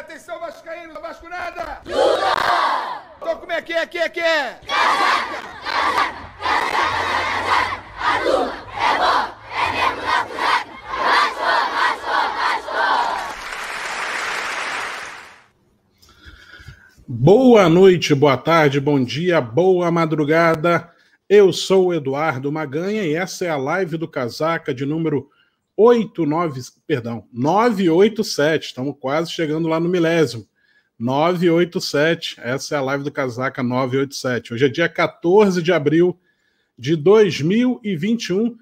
atenção, Vascaíno, Vasco nada! Luta! Então como é que é, que é, que é? Casaca, casaca, casaca, casaca, a turma é bom, é mesmo na casaca, Vasco, Vasco, Vasco! Boa noite, boa tarde, bom dia, boa madrugada. Eu sou o Eduardo Maganha e essa é a live do Casaca de número 89, perdão, 987. Estamos quase chegando lá no milésimo. 987. Essa é a live do Casaca 987. Hoje é dia 14 de abril de 2021.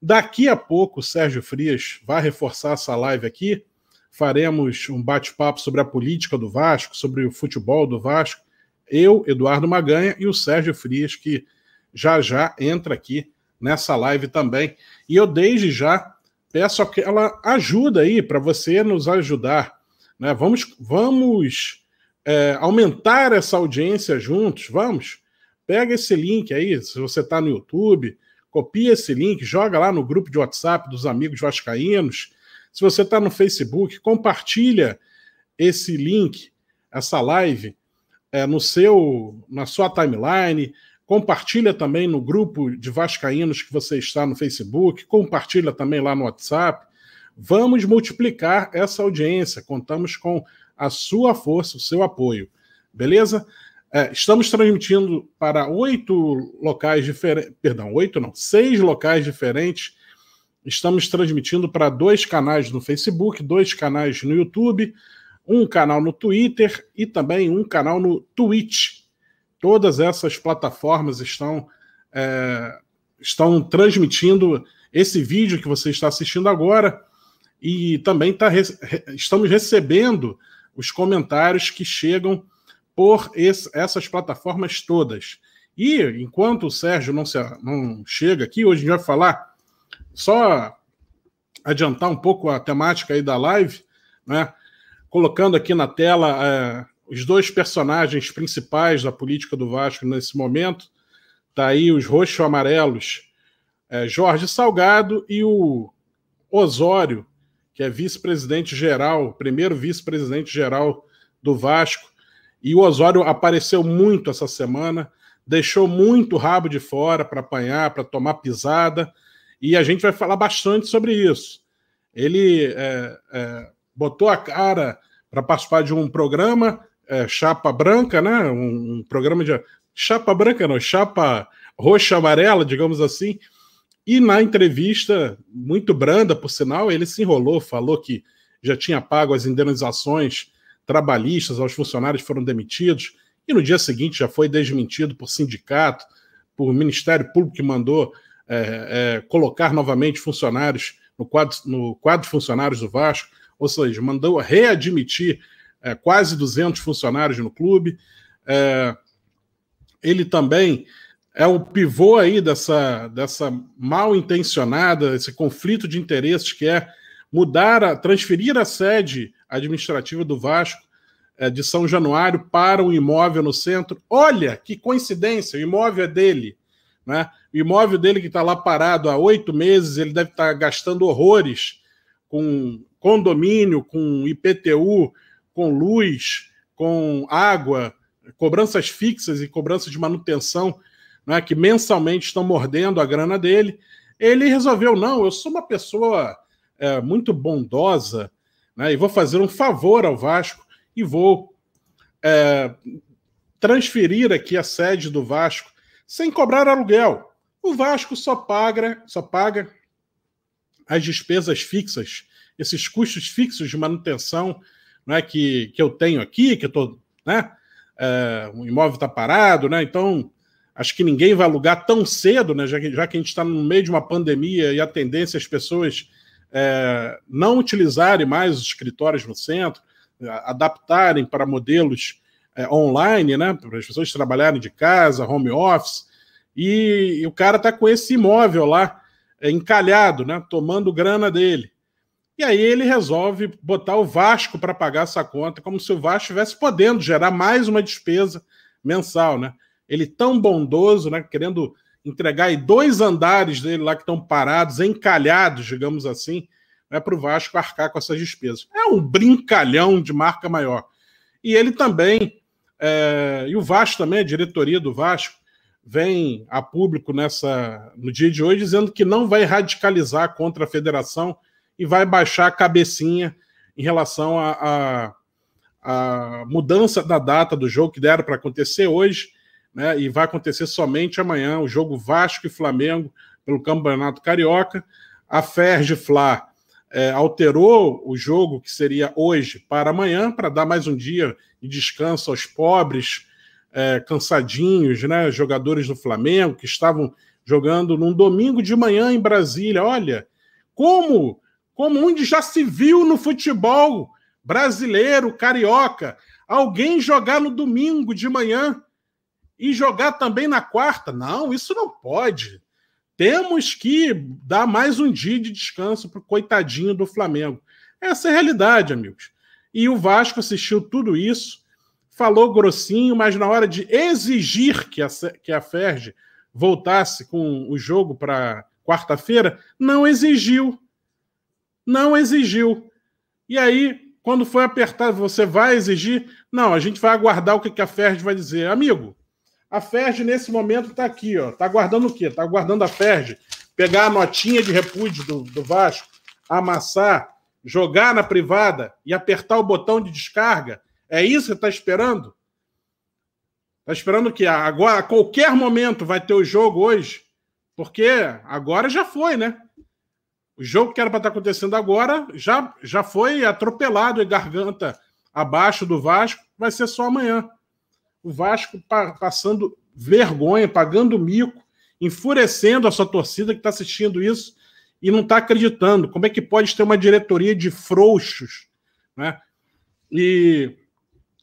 Daqui a pouco Sérgio Frias vai reforçar essa live aqui. Faremos um bate-papo sobre a política do Vasco, sobre o futebol do Vasco. Eu, Eduardo Maganha e o Sérgio Frias, que já já entra aqui nessa live também. E eu, desde já, peço aquela ajuda aí para você nos ajudar. Né? Vamos, vamos é, aumentar essa audiência juntos, vamos? Pega esse link aí, se você está no YouTube, copia esse link, joga lá no grupo de WhatsApp dos amigos vascaínos. Se você está no Facebook, compartilha esse link, essa live, é, no seu, na sua timeline, Compartilha também no grupo de Vascaínos que você está no Facebook, compartilha também lá no WhatsApp. Vamos multiplicar essa audiência. Contamos com a sua força, o seu apoio. Beleza? É, estamos transmitindo para oito locais diferentes. Perdão, oito não, seis locais diferentes. Estamos transmitindo para dois canais no Facebook, dois canais no YouTube, um canal no Twitter e também um canal no Twitch. Todas essas plataformas estão, é, estão transmitindo esse vídeo que você está assistindo agora e também tá, estamos recebendo os comentários que chegam por esse, essas plataformas todas. E enquanto o Sérgio não, se, não chega aqui, hoje a gente vai falar, só adiantar um pouco a temática aí da live, né? colocando aqui na tela é, os dois personagens principais da política do Vasco nesse momento. Tá aí os roxo-amarelos, é, Jorge Salgado e o Osório, que é vice-presidente geral, primeiro vice-presidente geral do Vasco. E o Osório apareceu muito essa semana, deixou muito rabo de fora para apanhar, para tomar pisada, e a gente vai falar bastante sobre isso. Ele é, é, botou a cara para participar de um programa, é, chapa branca, né? Um, um, programa de chapa branca, não, chapa roxa amarela, digamos assim. E na entrevista, muito branda, por sinal, ele se enrolou, falou que já tinha pago as indenizações trabalhistas aos funcionários que foram demitidos, e no dia seguinte já foi desmentido por sindicato, por Ministério Público que mandou é, é, colocar novamente funcionários no quadro, no quadro de funcionários do Vasco, ou seja, mandou readmitir é, quase 200 funcionários no clube. É, ele também é o pivô aí dessa, dessa mal intencionada, esse conflito de interesses que é mudar, a, transferir a sede administrativa do Vasco é, de São Januário para um imóvel no centro. Olha que coincidência, o imóvel é dele. Né? O imóvel dele que está lá parado há oito meses, ele deve estar tá gastando horrores com condomínio, com IPTU, com luz, com água, cobranças fixas e cobranças de manutenção, né, que mensalmente estão mordendo a grana dele. Ele resolveu: não, eu sou uma pessoa é, muito bondosa né, e vou fazer um favor ao Vasco e vou é, transferir aqui a sede do Vasco sem cobrar aluguel. O Vasco só paga, só paga as despesas fixas, esses custos fixos de manutenção né, que, que eu tenho aqui, que eu tô, né, é, o imóvel está parado, né, então acho que ninguém vai alugar tão cedo, né, já que, já que a gente está no meio de uma pandemia e a tendência é as pessoas é, não utilizarem mais os escritórios no centro, adaptarem para modelos é, online, né, para as pessoas trabalharem de casa, home office, e, e o cara está com esse imóvel lá é, encalhado, né, tomando grana dele. E aí ele resolve botar o Vasco para pagar essa conta, como se o Vasco estivesse podendo gerar mais uma despesa mensal, né? Ele tão bondoso, né? Querendo entregar aí dois andares dele lá que estão parados, encalhados, digamos assim, né, para o Vasco arcar com essas despesas. É um brincalhão de marca maior. E ele também, é, e o Vasco também, a diretoria do Vasco, vem a público nessa no dia de hoje dizendo que não vai radicalizar contra a federação e vai baixar a cabecinha em relação à mudança da data do jogo que deram para acontecer hoje, né? E vai acontecer somente amanhã, o jogo Vasco e Flamengo pelo Campeonato Carioca. A Ferge Fla é, alterou o jogo que seria hoje para amanhã, para dar mais um dia de descanso aos pobres, é, cansadinhos, né? Jogadores do Flamengo que estavam jogando num domingo de manhã em Brasília. Olha, como, como onde já se viu no futebol brasileiro, carioca, alguém jogar no domingo de manhã e jogar também na quarta? Não, isso não pode. Temos que dar mais um dia de descanso para o coitadinho do Flamengo. Essa é a realidade, amigos. E o Vasco assistiu tudo isso, falou grossinho, mas na hora de exigir que a, que a Ferge voltasse com o jogo para quarta-feira, não exigiu. Não exigiu. E aí, quando foi apertado, você vai exigir? Não, a gente vai aguardar o que a Ferge vai dizer. Amigo, a Ferge, nesse momento, está aqui, ó. Está aguardando o quê? Está aguardando a Ferge pegar a notinha de repúdio do, do Vasco, amassar, jogar na privada e apertar o botão de descarga. É isso que está esperando? Está esperando que agora, a qualquer momento, vai ter o jogo hoje? Porque agora já foi, né? O jogo que era para estar tá acontecendo agora já, já foi atropelado e garganta abaixo do Vasco, vai ser só amanhã o Vasco passando vergonha, pagando mico, enfurecendo a sua torcida que está assistindo isso e não está acreditando. Como é que pode ter uma diretoria de frouxos? Né? E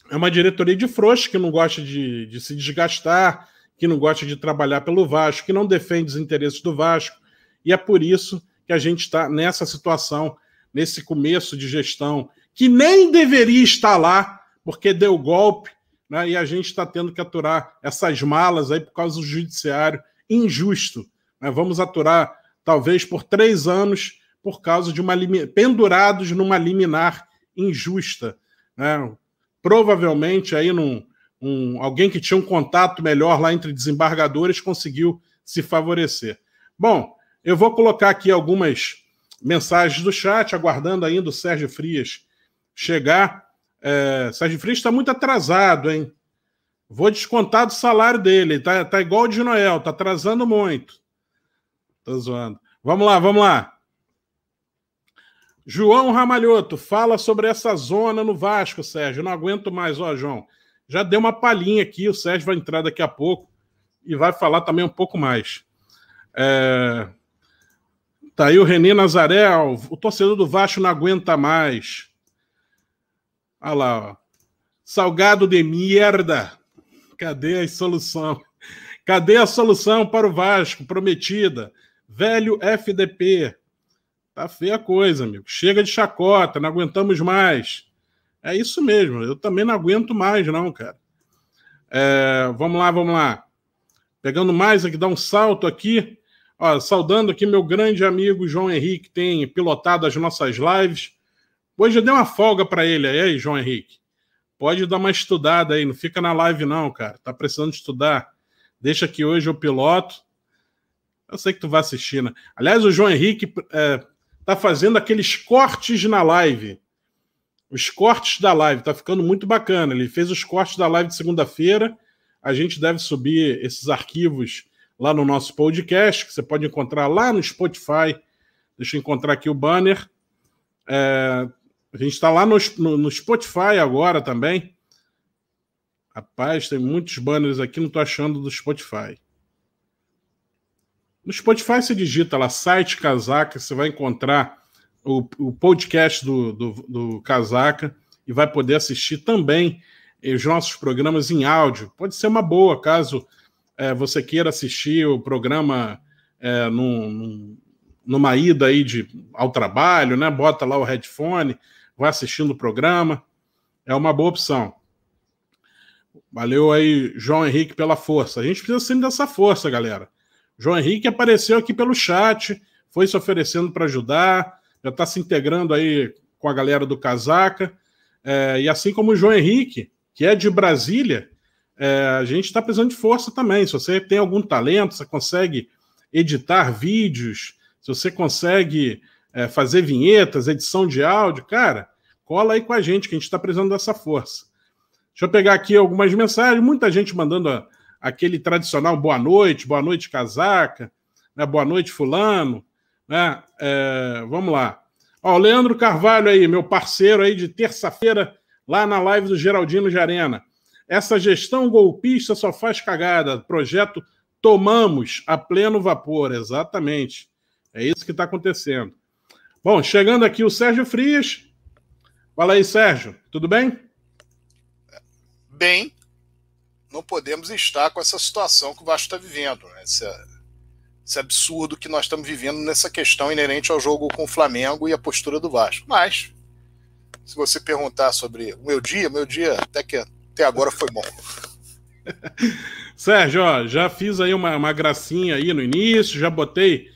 é uma diretoria de frouxos que não gosta de, de se desgastar, que não gosta de trabalhar pelo Vasco, que não defende os interesses do Vasco. E é por isso que a gente está nessa situação, nesse começo de gestão, que nem deveria estar lá, porque deu golpe, né? e a gente está tendo que aturar essas malas aí por causa do judiciário injusto. Né? Vamos aturar talvez por três anos por causa de uma pendurados numa liminar injusta. Né? Provavelmente aí num, um, alguém que tinha um contato melhor lá entre desembargadores conseguiu se favorecer. Bom, eu vou colocar aqui algumas mensagens do chat, aguardando ainda o Sérgio Frias chegar. É, Sérgio Frias está muito atrasado, hein? Vou descontar do salário dele. Tá, tá igual o de Noel, tá atrasando muito. Tô zoando. Vamos lá, vamos lá. João Ramalhoto, fala sobre essa zona no Vasco, Sérgio. Não aguento mais, ó, João. Já deu uma palhinha aqui, o Sérgio vai entrar daqui a pouco e vai falar também um pouco mais. É... Tá aí o Renê Nazaré, o torcedor do Vasco não aguenta mais. Olha lá, ó. Salgado de merda. Cadê a solução? Cadê a solução para o Vasco prometida? Velho FDP. Tá feia a coisa, amigo. Chega de chacota, não aguentamos mais. É isso mesmo, eu também não aguento mais, não, cara. É, vamos lá, vamos lá. Pegando mais aqui, dá um salto aqui. Ó, saudando aqui meu grande amigo João Henrique, que tem pilotado as nossas lives. Hoje eu dei uma folga para ele aí, João Henrique. Pode dar uma estudada aí, não fica na live não, cara. Tá precisando estudar. Deixa que hoje eu piloto. Eu sei que tu vai assistir, né? Aliás, o João Henrique é, tá fazendo aqueles cortes na live. Os cortes da live, tá ficando muito bacana. Ele fez os cortes da live de segunda-feira. A gente deve subir esses arquivos lá no nosso podcast, que você pode encontrar lá no Spotify. Deixa eu encontrar aqui o banner. É, a gente está lá no, no, no, Spotify agora também. Rapaz, tem muitos banners aqui, não estou achando do Spotify. No Spotify você digita lá site Casaca, você vai encontrar o, o podcast do, do, do Casaca e vai poder assistir também os nossos programas em áudio. Pode ser uma boa, caso é, você queira assistir o programa é, num, num, numa ida aí de, ao trabalho, né? Bota lá o headphone vai assistindo o programa. É uma boa opção. Valeu aí, João Henrique, pela força. A gente precisa sempre dessa força, galera. João Henrique apareceu aqui pelo chat, foi se oferecendo para ajudar, já está se integrando aí com a galera do Casaca. É, e assim como o João Henrique, que é de Brasília, é, a gente está precisando de força também. Se você tem algum talento, você consegue editar vídeos, se você consegue é, fazer vinhetas, edição de áudio, cara, cola aí com a gente, que a gente está precisando dessa força. Deixa eu pegar aqui algumas mensagens, muita gente mandando a, aquele tradicional boa noite, boa noite, casaca, né, boa noite, fulano. Né? É, vamos lá. Ó, o Leandro Carvalho aí, meu parceiro aí de terça-feira, lá na live do Geraldino de Arena. Essa gestão golpista só faz cagada. Projeto Tomamos a pleno vapor, exatamente. É isso que está acontecendo. Bom, chegando aqui o Sérgio Frias. Fala aí, Sérgio, tudo bem? Bem, não podemos estar com essa situação que o Vasco está vivendo. Né? Esse, esse absurdo que nós estamos vivendo nessa questão inerente ao jogo com o Flamengo e a postura do Vasco. Mas, se você perguntar sobre o meu dia, meu dia até que até agora foi bom. Sérgio, ó, já fiz aí uma, uma gracinha aí no início, já botei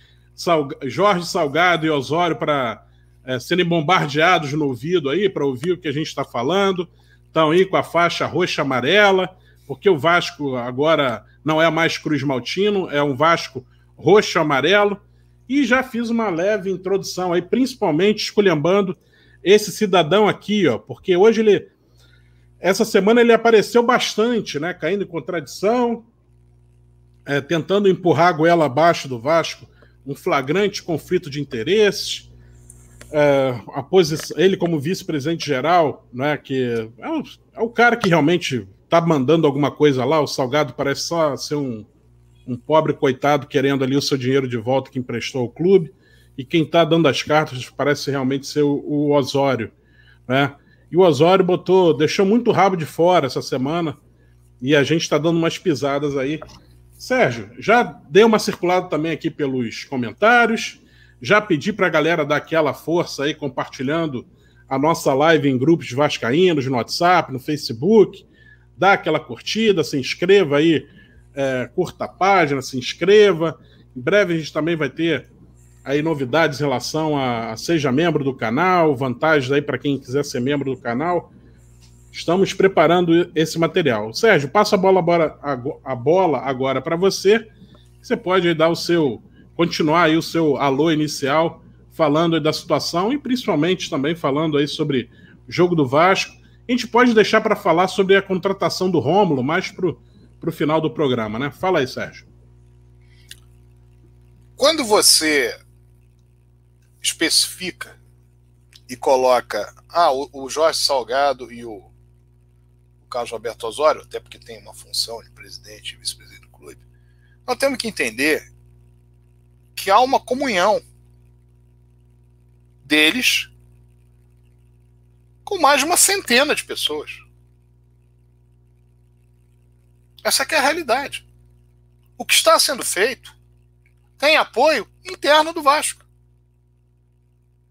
Jorge Salgado e Osório para é, serem bombardeados no ouvido aí, para ouvir o que a gente está falando. Estão aí com a faixa roxa amarela, porque o Vasco agora não é mais Cruz Maltino, é um Vasco roxo amarelo. E já fiz uma leve introdução aí, principalmente esculhambando esse cidadão aqui, ó, porque hoje ele. Essa semana ele apareceu bastante, né? Caindo em contradição, é, tentando empurrar a goela abaixo do Vasco um flagrante conflito de interesses. É, a posição, ele como vice-presidente geral, né, que é o, é o cara que realmente está mandando alguma coisa lá, o Salgado parece só ser um, um pobre coitado querendo ali o seu dinheiro de volta que emprestou ao clube, e quem está dando as cartas parece realmente ser o, o Osório, né? E o Osório botou, deixou muito rabo de fora essa semana, e a gente está dando umas pisadas aí. Sérgio, já dei uma circulada também aqui pelos comentários, já pedi para a galera dar aquela força aí, compartilhando a nossa live em grupos vascaínos, no WhatsApp, no Facebook, dá aquela curtida, se inscreva aí, é, curta a página, se inscreva. Em breve a gente também vai ter aí novidades em relação a, a seja membro do canal, vantagens aí para quem quiser ser membro do canal. Estamos preparando esse material. Sérgio, passo a bola agora, a bola agora para você. Você pode dar o seu, continuar aí o seu alô inicial, falando da situação e principalmente também falando aí sobre o jogo do Vasco. A gente pode deixar para falar sobre a contratação do Rômulo mais para o final do programa, né? Fala aí, Sérgio. Quando você especifica e coloca ah, o, o Jorge Salgado e o Carlos Roberto Osório, até porque tem uma função de presidente e vice-presidente do clube, nós temos que entender que há uma comunhão deles com mais de uma centena de pessoas. Essa é a realidade. O que está sendo feito tem apoio interno do Vasco.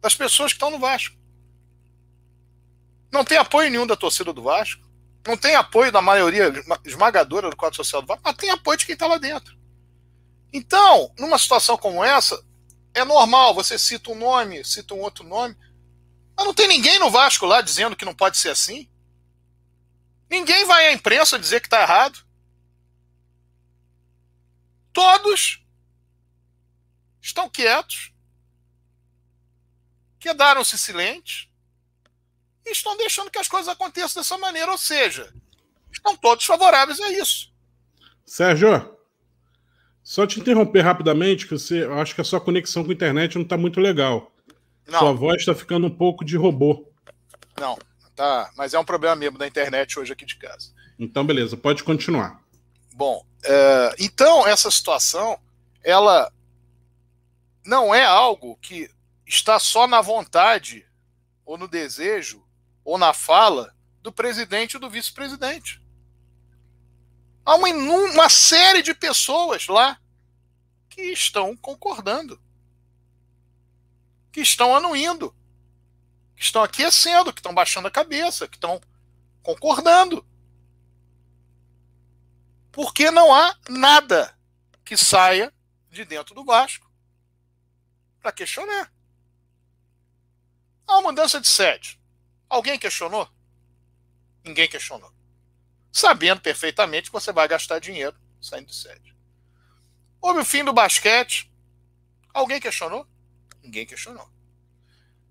Das pessoas que estão no Vasco. Não tem apoio nenhum da torcida do Vasco não tem apoio da maioria esmagadora do quadro social do Vasco, mas tem apoio de quem está lá dentro. Então, numa situação como essa, é normal, você cita um nome, cita um outro nome, mas não tem ninguém no Vasco lá dizendo que não pode ser assim. Ninguém vai à imprensa dizer que está errado. Todos estão quietos, quedaram-se silentes, e estão deixando que as coisas aconteçam dessa maneira, ou seja, estão todos favoráveis a isso. Sérgio, só te interromper rapidamente, que você eu acho que a sua conexão com a internet não está muito legal. Não. Sua voz está ficando um pouco de robô. Não, tá, mas é um problema mesmo da internet hoje aqui de casa. Então, beleza, pode continuar. Bom, é, então essa situação, ela não é algo que está só na vontade ou no desejo ou na fala do presidente e do vice-presidente. Há uma, uma série de pessoas lá que estão concordando, que estão anuindo, que estão aquecendo, que estão baixando a cabeça, que estão concordando. Porque não há nada que saia de dentro do Vasco para questionar. Ah, mudança de sede. Alguém questionou? Ninguém questionou. Sabendo perfeitamente que você vai gastar dinheiro saindo de sede. Houve o fim do basquete. Alguém questionou? Ninguém questionou.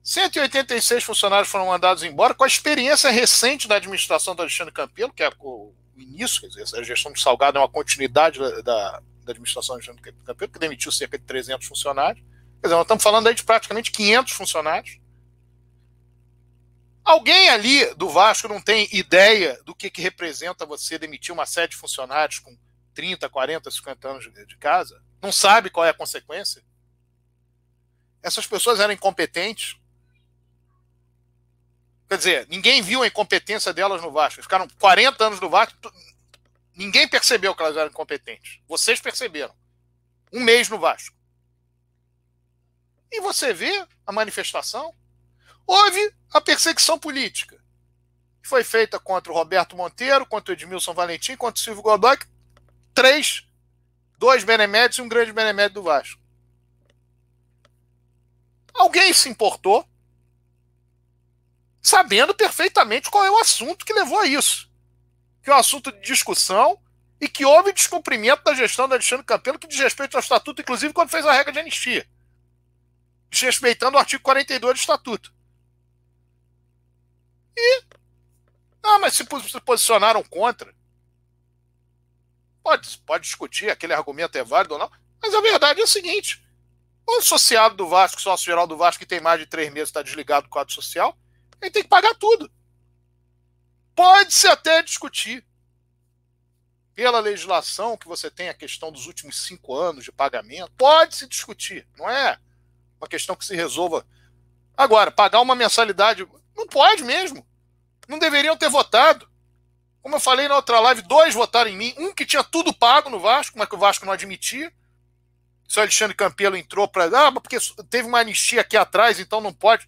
186 funcionários foram mandados embora com a experiência recente da administração do Alexandre Campelo, que é o início, quer dizer, a gestão do Salgado é uma continuidade da, da, da administração do Alexandre Campelo, que demitiu cerca de 300 funcionários. Quer dizer, nós estamos falando aí de praticamente 500 funcionários. Alguém ali do Vasco não tem ideia do que, que representa você demitir uma série de funcionários com 30, 40, 50 anos de, casa? Não sabe qual é a consequência? Essas pessoas eram incompetentes. Quer dizer, ninguém viu a incompetência delas no Vasco. Ficaram 40 anos no Vasco, ninguém percebeu que elas eram incompetentes. Vocês perceberam. Um mês no Vasco. E você vê a manifestação. Houve a perseguição política, que foi feita contra o Roberto Monteiro, contra o Edmilson Valentim, contra o Silvio Godoy, três, dois beneméritos e um grande benemérito do Vasco. Alguém se importou, sabendo perfeitamente qual é o assunto que levou a isso. Que é um assunto de discussão e que houve descumprimento da gestão do Alexandre Campelo que diz respeito ao estatuto, inclusive quando fez a regra de anistia. Desrespeitando o artigo 42 do estatuto. E. Ah, mas se posicionaram contra. Pode, pode discutir, aquele argumento é válido ou não, mas a verdade é a seguinte: o associado do Vasco, sócio geral do Vasco, que tem mais de três meses, está desligado do quadro social, ele tem que pagar tudo. Pode-se até discutir. Pela legislação que você tem a questão dos últimos cinco anos de pagamento, pode-se discutir. Não é uma questão que se resolva. Agora, pagar uma mensalidade, não pode mesmo. Não deveriam ter votado. Como eu falei na outra live, dois votaram em mim. Um que tinha tudo pago no Vasco, mas que o Vasco não admitia. Se o Alexandre Campelo entrou para. Ah, porque teve uma anistia aqui atrás, então não pode.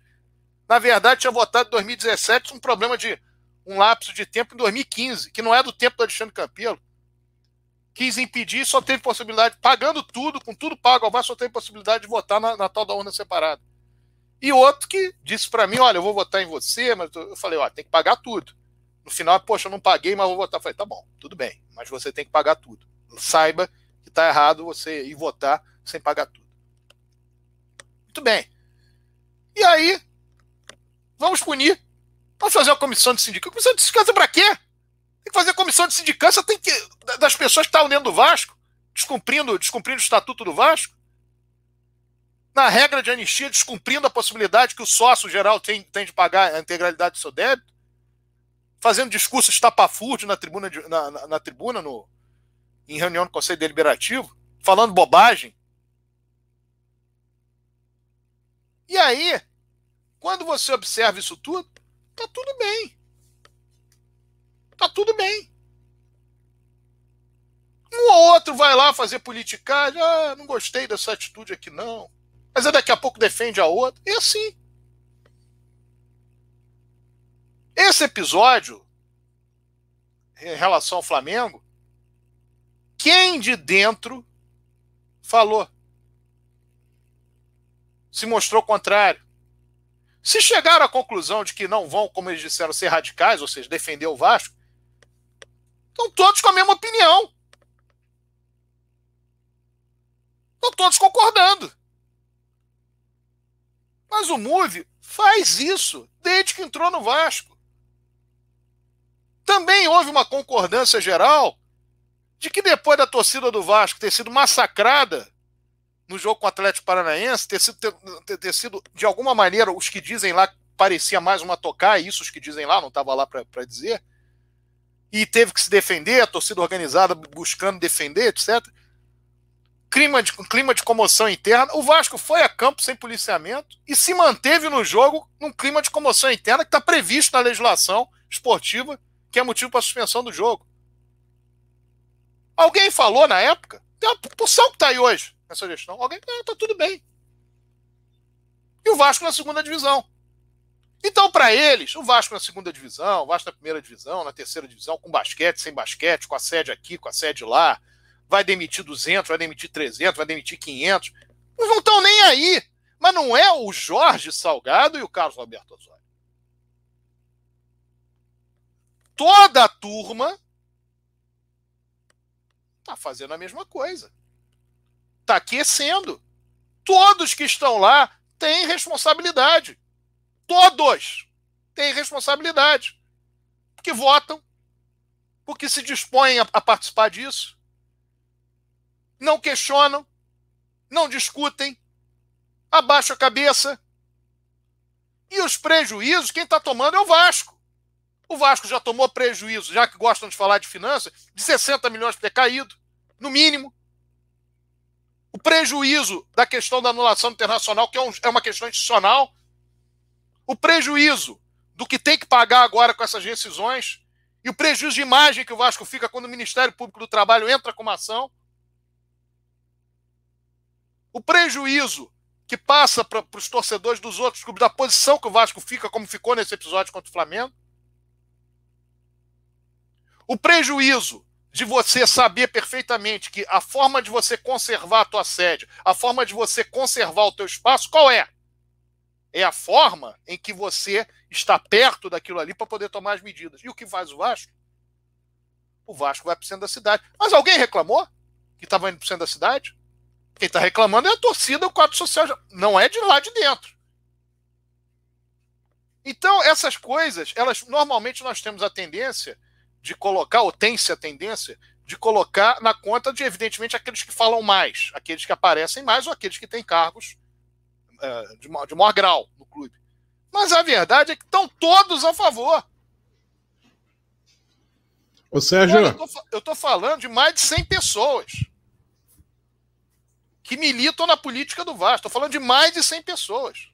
Na verdade, tinha votado em 2017 um problema de um lapso de tempo em 2015, que não é do tempo do Alexandre Campelo. Quis impedir, só teve possibilidade, pagando tudo, com tudo pago ao Vasco, só teve possibilidade de votar na, na tal da urna separada. E outro que disse para mim: olha, eu vou votar em você, mas eu falei: ó, tem que pagar tudo. No final, poxa, eu não paguei, mas vou votar. Eu falei: tá bom, tudo bem, mas você tem que pagar tudo. Saiba que tá errado você ir votar sem pagar tudo. Muito bem. E aí, vamos punir. Vamos fazer uma comissão de sindicância. Comissão de sindicância para quê? Tem que fazer comissão de sindicância tem que, das pessoas que estavam dentro do Vasco, descumprindo, descumprindo o estatuto do Vasco na regra de anistia, descumprindo a possibilidade que o sócio geral tem, tem de pagar a integralidade do seu débito, fazendo discursos estapafúrdios na tribuna, de, na, na, na, tribuna no, em reunião do Conselho Deliberativo, falando bobagem. E aí, quando você observa isso tudo, tá tudo bem. Tá tudo bem. Um ou outro vai lá fazer politicagem, ah, não gostei dessa atitude aqui não mas daqui a pouco defende a outra. E assim. Esse episódio, em relação ao Flamengo, quem de dentro falou? Se mostrou contrário. Se chegaram à conclusão de que não vão, como eles disseram, ser radicais, ou seja, defender o Vasco, estão todos com a mesma opinião. Estão todos concordando. Mas o Move faz isso desde que entrou no Vasco. Também houve uma concordância geral de que depois da torcida do Vasco ter sido massacrada no jogo com o Atlético Paranaense, ter sido, ter, ter sido de alguma maneira, os que dizem lá parecia mais uma tocar, isso os que dizem lá, não estava lá para dizer, e teve que se defender, a torcida organizada buscando defender, etc clima de, clima de comoção interna. O Vasco foi a campo sem policiamento e se manteve no jogo num clima de comoção interna que está previsto na legislação esportiva, que é motivo para suspensão do jogo. Alguém falou na época? Tem uma porção que está aí hoje nessa gestão. Alguém, não, está tudo bem. E o Vasco na segunda divisão. Então, para eles, o Vasco na segunda divisão, o Vasco na primeira divisão, na terceira divisão, com basquete, sem basquete, com a sede aqui, com a sede lá, vai demitir 200, vai demitir 300, vai demitir 500. Não estão nem aí. Mas não é o Jorge Salgado e o Carlos Roberto Osório. Toda a turma está fazendo a mesma coisa. Está aquecendo. Todos que estão lá têm responsabilidade. Todos têm responsabilidade. Porque votam, porque se dispõem a, a participar disso, não questionam, não discutem, abaixam a cabeça. E os prejuízos, quem está tomando é o Vasco. O Vasco já tomou prejuízo, já que gostam de falar de finanças, de 60 milhões por ter caído, no mínimo. O prejuízo da questão da anulação internacional, que é, um, é uma questão institucional. O prejuízo do que tem que pagar agora com essas rescisões. E o prejuízo de imagem que o Vasco fica quando o Ministério Público do Trabalho entra com uma ação. O prejuízo que passa para os torcedores dos outros clubes da posição que o Vasco fica, como ficou nesse episódio contra o Flamengo. O prejuízo de você saber perfeitamente que a forma de você conservar a tua sede, a forma de você conservar o teu espaço, qual é? É a forma em que você está perto daquilo ali para poder tomar as medidas. E o que faz o Vasco? O Vasco vai para o centro da cidade. Mas alguém reclamou que estava indo para o centro da cidade? Quem está reclamando é a torcida, o quadro social. Não é de lá de dentro. Então, essas coisas, elas normalmente nós temos a tendência de colocar, ou tem-se a tendência, de colocar na conta de, evidentemente, aqueles que falam mais, aqueles que aparecem mais ou aqueles que têm cargos é, de, de maior grau no clube. Mas a verdade é que estão todos a favor. Ô, Sérgio. eu estou falando de mais de 100 pessoas que militam na política do Vasco. Estou falando de mais de 100 pessoas.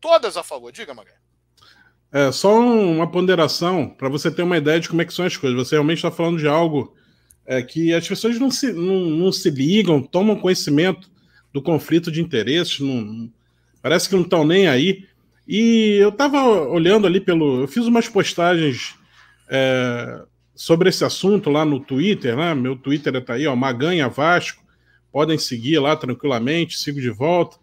Todas a favor. Diga, Magalhães. É, só uma ponderação para você ter uma ideia de como é que são as coisas. Você realmente está falando de algo é, que as pessoas não se, não, não, se ligam, tomam conhecimento do conflito de interesses, não, parece que não estão nem aí. E eu estava olhando ali pelo. Eu fiz umas postagens é, sobre esse assunto lá no Twitter, né? Meu Twitter está aí, ó, Maganha Vasco. Podem seguir lá tranquilamente, sigo de volta.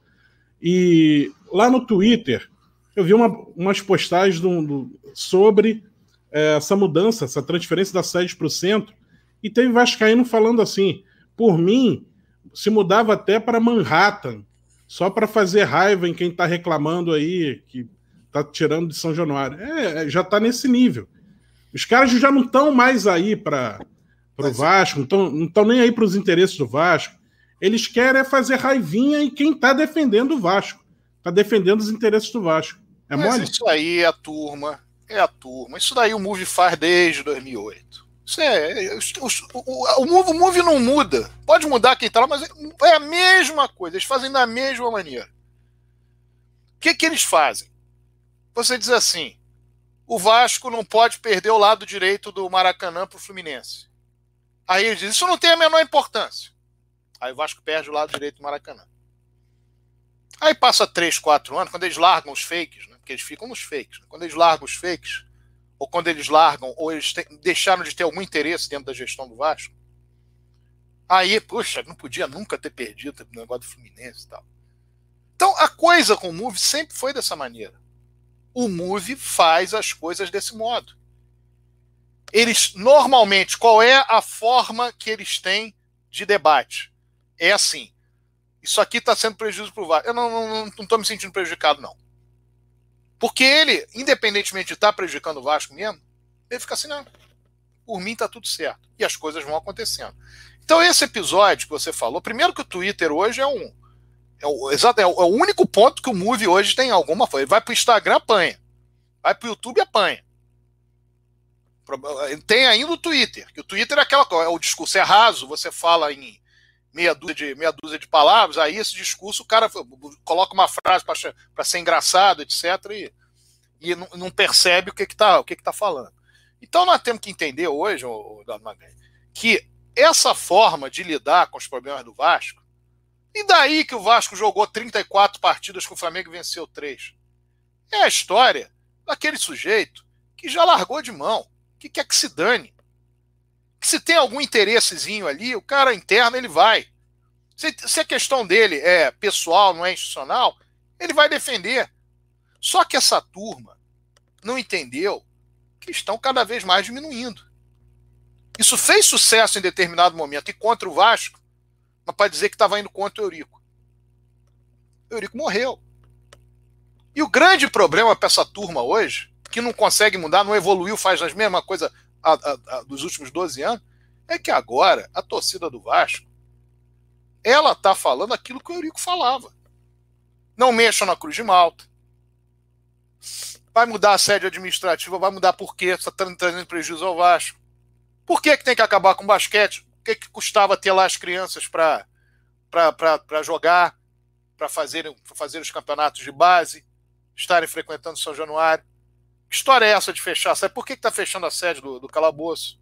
E lá no Twitter eu vi uma, umas postagens do, do, sobre é, essa mudança, essa transferência da sede para o centro, e teve Vascaíno falando assim: por mim, se mudava até para Manhattan, só para fazer raiva em quem está reclamando aí, que está tirando de São Januário. É, é já está nesse nível. Os caras já não estão mais aí para o Vasco, não estão nem aí para os interesses do Vasco. Eles querem é fazer raivinha em quem está defendendo o Vasco, está defendendo os interesses do Vasco. É Mas mole? Isso aí é a turma, é a turma. Isso daí o Move faz desde 2008. Isso é, o, o, o, Move, o Move não muda. Pode mudar quem tá lá, mas é a mesma coisa. Eles fazem da mesma maneira. O que, que eles fazem? Você diz assim: o Vasco não pode perder o lado direito do Maracanã para o Fluminense. Aí eles dizem: isso não tem a menor importância. Aí o Vasco perde o lado direito do Maracanã. Aí passa 3, 4 anos, quando eles largam os fakes, né? porque eles ficam nos fakes. Né? Quando eles largam os fakes, ou quando eles largam, ou eles te, deixaram de ter algum interesse dentro da gestão do Vasco, aí, puxa, não podia nunca ter perdido o negócio do Fluminense e tal. Então, a coisa com o Move sempre foi dessa maneira. O Move faz as coisas desse modo. Eles, normalmente, qual é a forma que eles têm de debate? É assim. Isso aqui está sendo prejuízo para o Vasco. Eu não estou me sentindo prejudicado, não. Porque ele, independentemente de estar tá prejudicando o Vasco mesmo, ele fica assim, não, por mim está tudo certo. E as coisas vão acontecendo. Então, esse episódio que você falou, primeiro que o Twitter hoje é um. É o, é o, é o único ponto que o Move hoje tem alguma coisa. Ele vai para o Instagram, apanha. Vai para o YouTube, apanha. Tem ainda o Twitter, que o Twitter é aquela coisa, o discurso é raso, você fala em meia dúzia de, meia dúzia de palavras, aí esse discurso o cara coloca uma frase para ser engraçado, etc., e, e não, percebe o que está que que tá falando. Então nós temos que entender hoje, que essa forma de lidar com os problemas do Vasco, e daí que o Vasco jogou 34 partidas com o Flamengo e venceu 3? É a história daquele sujeito que já largou de mão, que quer que se dane que se tem algum interessezinho ali, o cara interno ele vai. Se, se a questão dele é pessoal, não é institucional, ele vai defender. Só que essa turma não entendeu que estão cada vez mais diminuindo. Isso fez sucesso em determinado momento e contra o Vasco, mas para dizer que estava indo contra o Eurico. O Eurico morreu. E o grande problema para essa turma hoje, que não consegue mudar, não evoluiu, faz as mesmas coisas a, a, a, dos últimos 12 anos, é que agora a torcida do Vasco ela está falando aquilo que o Eurico falava. Não mexam na Cruz de Malta. Vai mudar a sede administrativa, vai mudar por quê? Está trazendo prejuízo ao Vasco. Por que, que tem que acabar com o basquete? O que, que custava ter lá as crianças para jogar, para fazer, fazer os campeonatos de base, estarem frequentando São Januário? Que história é essa de fechar? Sabe por que está fechando a sede do, do calabouço?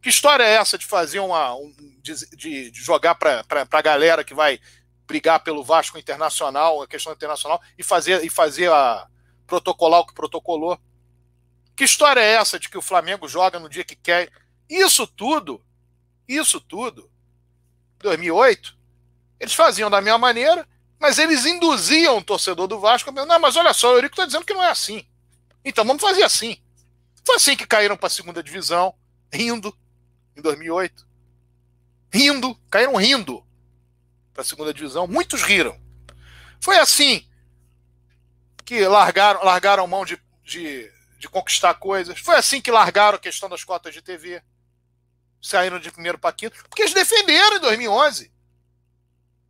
Que história é essa de fazer uma. Um, de, de, jogar para a galera que vai brigar pelo Vasco Internacional, a questão internacional, e fazer, e fazer a protocolar o que protocolou? Que história é essa de que o Flamengo joga no dia que quer? Isso tudo, isso tudo, 2008, eles faziam da mesma maneira, mas eles induziam o torcedor do Vasco. Não, mas olha só, o Eurico está dizendo que não é assim. Então vamos fazer assim. Foi assim que caíram para a segunda divisão, rindo, em 2008. Rindo, caíram rindo para a segunda divisão. Muitos riram. Foi assim que largaram, largaram mão de, de, de conquistar coisas. Foi assim que largaram a questão das cotas de TV. Saíram de primeiro para quinto. Porque eles defenderam em 2011.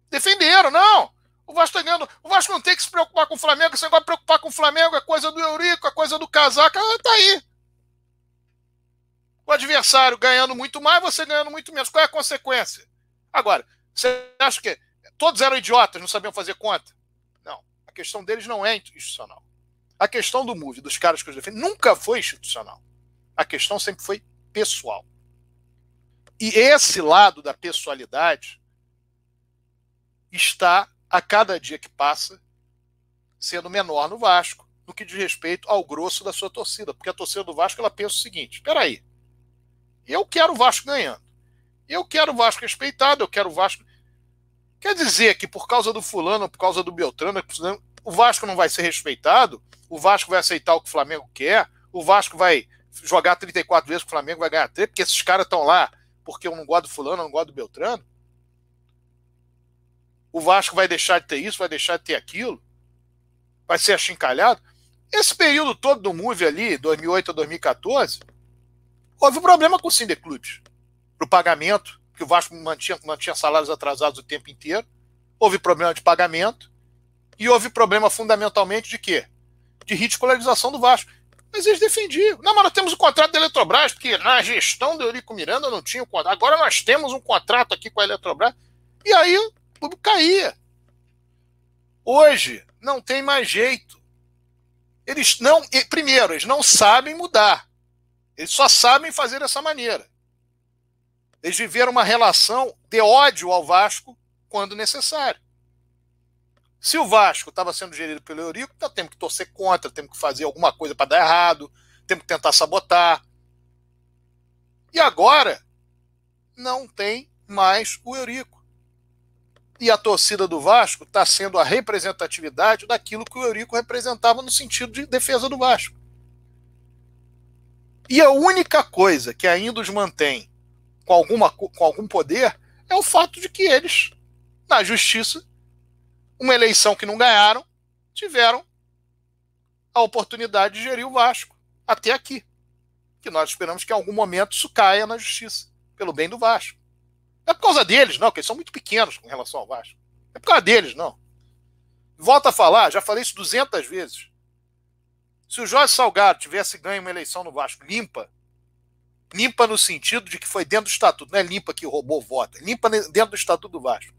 Defenderam, não. O Vasco tá ganhando. O Vasco não tem que se preocupar com o Flamengo. Esse negócio preocupar com o Flamengo é coisa do Eurico, é coisa do Casaca. Tá aí o adversário ganhando muito mais, você ganhando muito menos. Qual é a consequência? Agora, você acha que todos eram idiotas, não sabiam fazer conta? Não. A questão deles não é institucional. A questão do MOVE, dos caras que eu defendo, nunca foi institucional. A questão sempre foi pessoal. E esse lado da pessoalidade está, a cada dia que passa, sendo menor no Vasco, no que diz respeito ao grosso da sua torcida. Porque a torcida do Vasco ela pensa o seguinte: espera aí, eu quero o Vasco ganhando. Eu quero o Vasco respeitado, eu quero o Vasco. Quer dizer que por causa do fulano, por causa do Beltrano, o Vasco não vai ser respeitado, o Vasco vai aceitar o que o Flamengo quer, o Vasco vai jogar 34 vezes que o Flamengo vai ganhar 3, porque esses caras estão lá porque eu não gosto do fulano, eu não gosto do Beltrano. O Vasco vai deixar de ter isso, vai deixar de ter aquilo, vai ser achincalhado. Esse período todo do Move ali, 2008 a 2014, Houve um problema com o Clubes para o pagamento, que o Vasco mantinha, mantinha salários atrasados o tempo inteiro. Houve problema de pagamento. E houve problema fundamentalmente de quê? De ridicularização do Vasco. Mas eles defendiam. Não, mas nós temos o um contrato da Eletrobras, porque na gestão do Eurico Miranda não tinha o contrato. Agora nós temos um contrato aqui com a Eletrobras. E aí público caía. Hoje não tem mais jeito. Eles não. Primeiro, eles não sabem mudar. Eles só sabem fazer dessa maneira. Eles viveram uma relação de ódio ao Vasco quando necessário. Se o Vasco estava sendo gerido pelo Eurico, então temos que torcer contra, temos que fazer alguma coisa para dar errado, temos que tentar sabotar. E agora não tem mais o Eurico. E a torcida do Vasco está sendo a representatividade daquilo que o Eurico representava no sentido de defesa do Vasco. E a única coisa que ainda os mantém com, alguma, com algum poder é o fato de que eles, na justiça, uma eleição que não ganharam, tiveram a oportunidade de gerir o Vasco até aqui. Que nós esperamos que em algum momento isso caia na justiça, pelo bem do Vasco. Não é por causa deles, não, porque eles são muito pequenos com relação ao Vasco. É por causa deles, não. Volto a falar, já falei isso 200 vezes. Se o Jorge Salgado tivesse ganho uma eleição no Vasco limpa, limpa no sentido de que foi dentro do estatuto, não é limpa que roubou voto, é limpa dentro do estatuto do Vasco.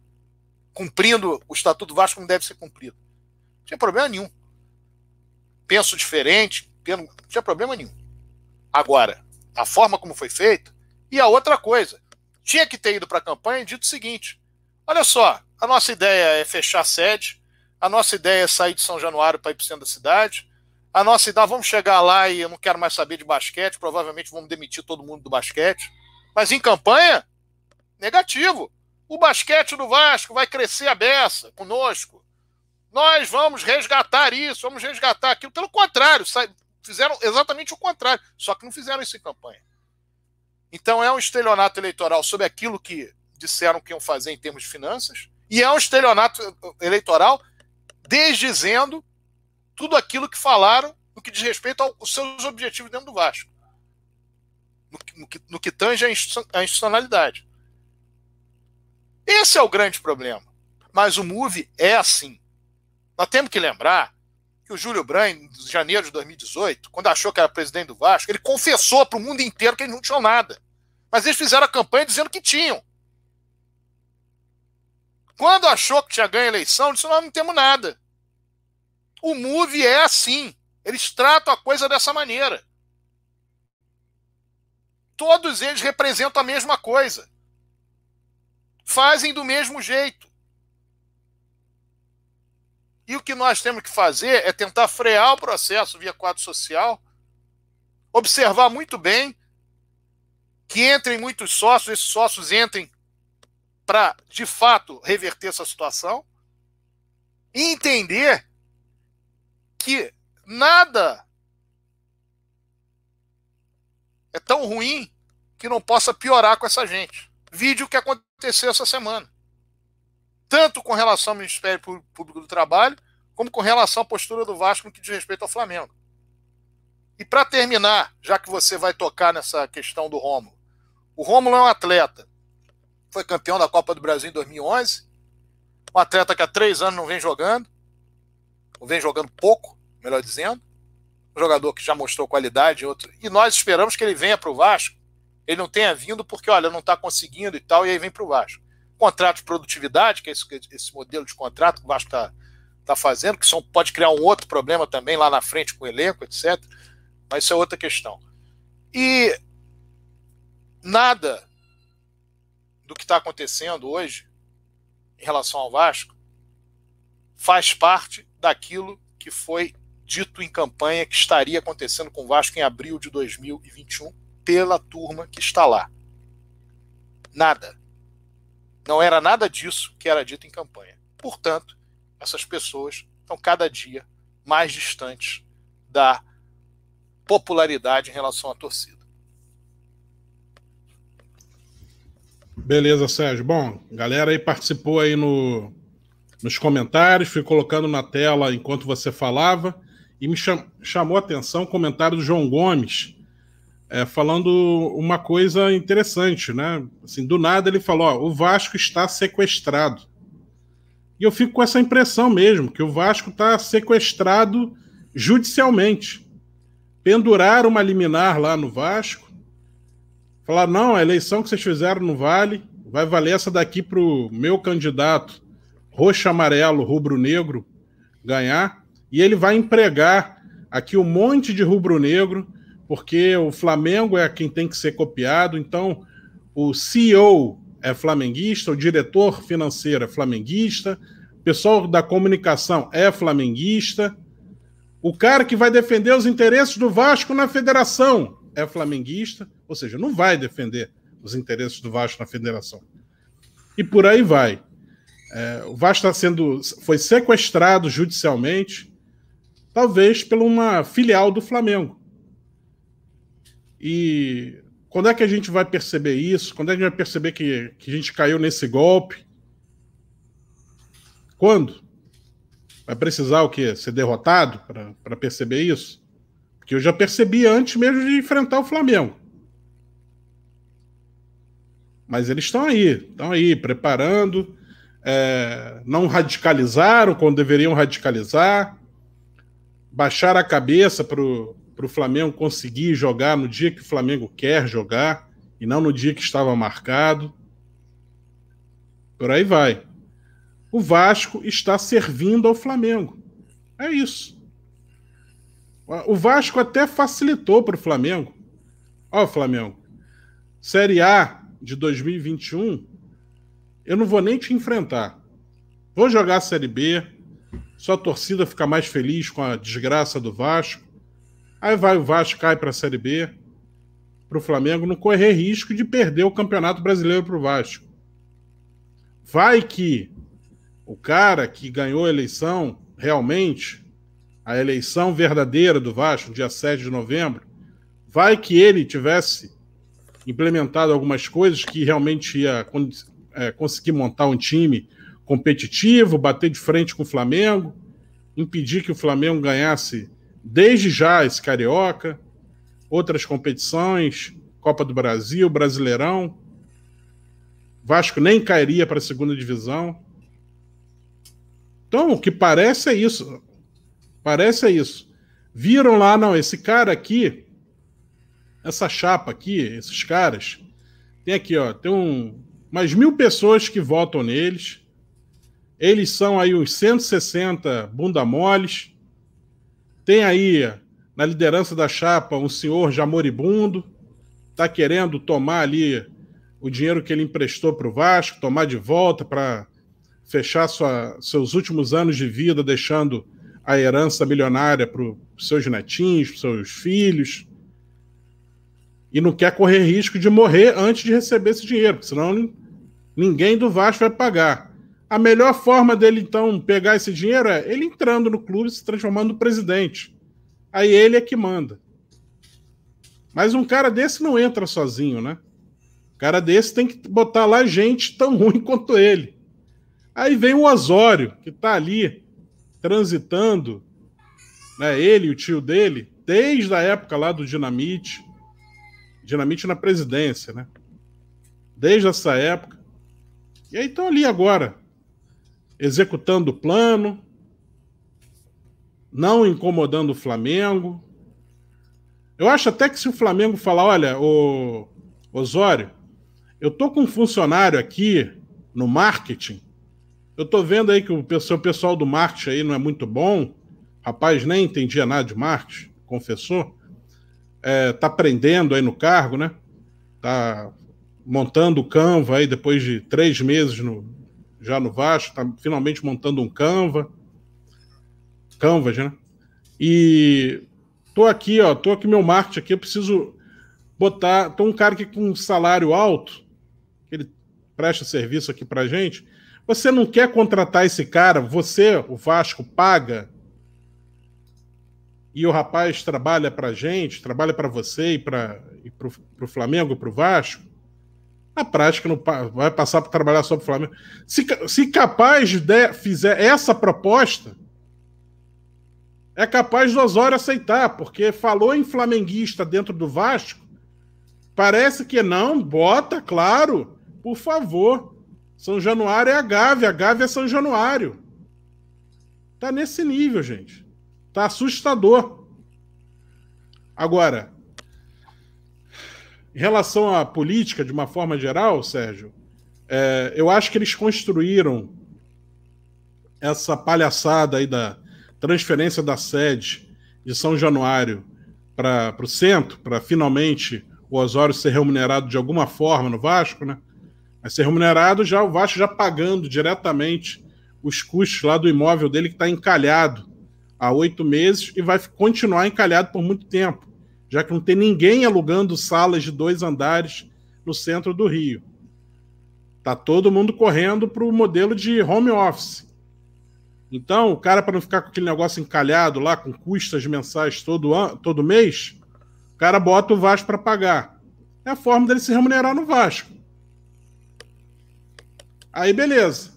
Cumprindo o estatuto do Vasco como deve ser cumprido. Não tinha problema nenhum. Penso diferente, não tinha problema nenhum. Agora, a forma como foi feito, e a outra coisa, tinha que ter ido para a campanha e dito o seguinte: olha só, a nossa ideia é fechar a sede, a nossa ideia é sair de São Januário para ir para o centro da cidade, a nossa idade, vamos chegar lá e eu não quero mais saber de basquete, provavelmente vamos demitir todo mundo do basquete. Mas em campanha, negativo. o basquete do Vasco vai crescer a beça conosco. Nós vamos resgatar isso, vamos resgatar aquilo. Pelo contrário, fizeram exatamente o contrário, só que não fizeram isso em campanha. Então é um estelionato eleitoral sobre aquilo que disseram que iam fazer em termos de finanças, e é um estelionato eleitoral desdizendo tudo aquilo que falaram no que diz respeito aos seus objetivos dentro do Vasco. No, no, que, no que tange a institucionalidade. Esse é o grande problema. Mas o MOVE é assim. Nós temos que lembrar que o Júlio Brandt, em janeiro de 2018, quando achou que era presidente do Vasco, ele confessou para o mundo inteiro que eles não tinham nada. Mas eles fizeram a campanha dizendo que tinham. Quando achou que tinha ganho a eleição, disse: Nós não temos nada. O MOVE é assim. Eles tratam a coisa dessa maneira. Todos eles representam a mesma coisa. Fazem do mesmo jeito. E o que nós temos que fazer é tentar frear o processo via quadro social, observar muito bem que entrem muitos sócios, esses sócios entrem para, de fato, reverter essa situação e entender que nada é tão ruim que não possa piorar com essa gente. Vídeo que aconteceu essa semana. Tanto com relação ao Ministério Público do Trabalho, como com relação à postura do Vasco no que diz respeito ao Flamengo. E para terminar, já que você vai tocar nessa questão do Rômulo, o Rômulo é um atleta, foi campeão da Copa do Brasil em 2011, um atleta que há três anos não vem jogando, ou vem jogando pouco, melhor dizendo, um jogador que já mostrou qualidade, outro, e nós esperamos que ele venha para o Vasco. Ele não tenha vindo porque, olha, não está conseguindo e tal, e aí vem para o Vasco. Contrato de produtividade, que é esse, esse modelo de contrato que o Vasco está tá fazendo, que são, pode criar um outro problema também lá na frente com o elenco, etc. Mas isso é outra questão. E nada do que está acontecendo hoje em relação ao Vasco faz parte daquilo que foi dito em campanha que estaria acontecendo com o Vasco em abril de 2021 pela turma que está lá. Nada. Não era nada disso que era dito em campanha. Portanto, essas pessoas estão cada dia mais distantes da popularidade em relação à torcida. Beleza, Sérgio. Bom, galera aí participou aí no, nos comentários, fui colocando na tela enquanto você falava, e me cham, chamou a atenção o comentário do João Gomes, é, falando uma coisa interessante, né? Assim, do nada ele falou: ó, o Vasco está sequestrado. E eu fico com essa impressão mesmo, que o Vasco está sequestrado judicialmente. Penduraram uma liminar lá no Vasco, Falar, não, a eleição que vocês fizeram não vale, vai valer essa daqui para o meu candidato, roxo, amarelo, rubro-negro, ganhar, e ele vai empregar aqui um monte de rubro-negro, porque o Flamengo é quem tem que ser copiado, então o CEO é flamenguista, o diretor financeiro é flamenguista, o pessoal da comunicação é flamenguista, o cara que vai defender os interesses do Vasco na federação é flamenguista, ou seja, não vai defender os interesses do Vasco na federação. E por aí vai. É, o Vasco está sendo, foi sequestrado judicialmente, talvez por uma filial do Flamengo. E quando é que a gente vai perceber isso? Quando é que a gente vai perceber que, que a gente caiu nesse golpe? Quando? Vai precisar o quê? Ser derrotado para perceber isso? que eu já percebi antes mesmo de enfrentar o Flamengo. Mas eles estão aí, estão aí, preparando. É, não radicalizaram quando deveriam radicalizar. Baixar a cabeça para o Flamengo conseguir jogar no dia que o Flamengo quer jogar e não no dia que estava marcado. Por aí vai. O Vasco está servindo ao Flamengo. É isso. O Vasco até facilitou para o Flamengo. Ó, Flamengo, Série A de 2021, eu não vou nem te enfrentar. Vou jogar a Série B, sua torcida fica mais feliz com a desgraça do Vasco. Aí vai o Vasco, cai para a Série B, para o Flamengo não correr risco de perder o Campeonato Brasileiro para o Vasco. vai que o cara que ganhou a eleição, realmente, a eleição verdadeira do Vasco, dia 7 de novembro, vai que ele tivesse implementado algumas coisas que realmente ia é, conseguir montar um time competitivo, bater de frente com o Flamengo, impedir que o Flamengo ganhasse desde já esse Carioca, outras competições, Copa do Brasil, Brasileirão. Vasco nem cairia para a segunda divisão. Então, o que parece é isso. Parece é isso. Viram lá, não, esse cara aqui, essa chapa aqui, esses caras, tem aqui, ó, tem um, umas mil pessoas que votam neles. Eles são aí uns 160 bunda moles. Tem aí, na liderança da chapa, um senhor já moribundo, está querendo tomar ali o dinheiro que ele emprestou para o Vasco, tomar de volta para fechar sua, seus últimos anos de vida, deixando a herança milionária para os seus netinhos, para seus filhos. E não quer correr risco de morrer antes de receber esse dinheiro, senão ninguém do Vasco vai pagar. A melhor forma dele, então, pegar esse dinheiro é ele entrando no clube se transformando no presidente. Aí ele é que manda. Mas um cara desse não entra sozinho, né? Um cara desse tem que botar lá gente tão ruim quanto ele. Aí vem o Osório, que tá ali transitando, né? Ele e o tio dele, desde a época lá do Dinamite. Dinamite na presidência, né? Desde essa época. E aí estão ali agora, executando o plano, não incomodando o Flamengo. Eu acho até que se o Flamengo falar, olha, o Osório, eu tô com um funcionário aqui no marketing. Eu tô vendo aí que o seu pessoal do marketing aí não é muito bom. Rapaz, nem entendia nada de marketing, confessou. É, tá aprendendo aí no cargo, né? Tá montando o Canva aí depois de três meses no, já no Vasco, tá finalmente montando um Canva. Canvas, né? E tô aqui, ó, tô aqui meu marketing aqui, eu preciso botar, tô um cara aqui com um salário alto, que ele presta serviço aqui pra gente. Você não quer contratar esse cara, você, o Vasco, paga e o rapaz trabalha para gente, trabalha para você e para o Flamengo, para o Vasco, na prática não vai passar para trabalhar só para o Flamengo. Se, se capaz de fizer essa proposta, é capaz do Osório aceitar, porque falou em flamenguista dentro do Vasco, parece que não, bota, claro, por favor. São Januário é a Gávea, a Gávea é São Januário. Tá nesse nível, gente. Tá assustador. Agora, em relação à política, de uma forma geral, Sérgio, é, eu acho que eles construíram essa palhaçada aí da transferência da sede de São Januário para o centro, para finalmente o Osório ser remunerado de alguma forma no Vasco, né? Vai ser remunerado já o Vasco já pagando diretamente os custos lá do imóvel dele que está encalhado há oito meses e vai continuar encalhado por muito tempo já que não tem ninguém alugando salas de dois andares no centro do Rio. Tá todo mundo correndo para o modelo de home office. Então, o cara, para não ficar com aquele negócio encalhado lá, com custas mensais todo, ano, todo mês, o cara bota o Vasco para pagar. É a forma dele se remunerar no Vasco. Aí, beleza.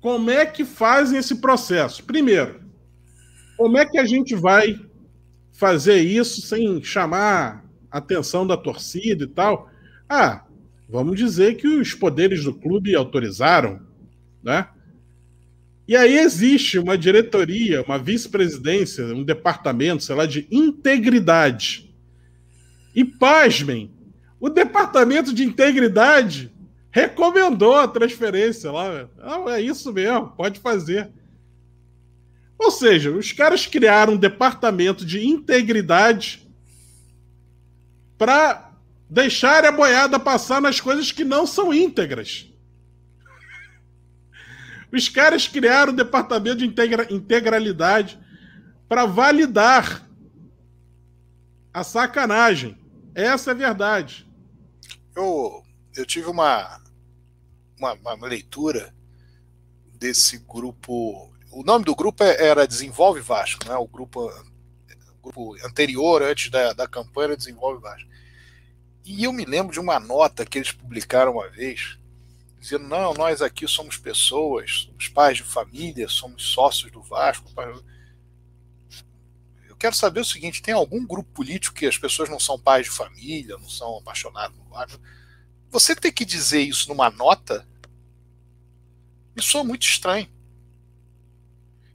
Como é que fazem esse processo? Primeiro, como é que a gente vai fazer isso sem chamar a atenção da torcida e tal. Ah, vamos dizer que os poderes do clube autorizaram, né? E aí existe uma diretoria, uma vice-presidência, um departamento, sei lá, de integridade. E pasmem, o departamento de integridade recomendou a transferência lá. Ah, é isso mesmo, pode fazer. Ou seja, os caras criaram um departamento de integridade para deixar a boiada passar nas coisas que não são íntegras. Os caras criaram um departamento de integra integralidade para validar a sacanagem. Essa é a verdade. Eu, eu tive uma, uma, uma leitura desse grupo. O nome do grupo é, era Desenvolve Vasco, né? o, grupo, o grupo anterior, antes da, da campanha, Desenvolve Vasco. E eu me lembro de uma nota que eles publicaram uma vez, dizendo: não, nós aqui somos pessoas, somos pais de família, somos sócios do Vasco. Eu quero saber o seguinte: tem algum grupo político que as pessoas não são pais de família, não são apaixonados no Vasco? Você ter que dizer isso numa nota, isso é muito estranho.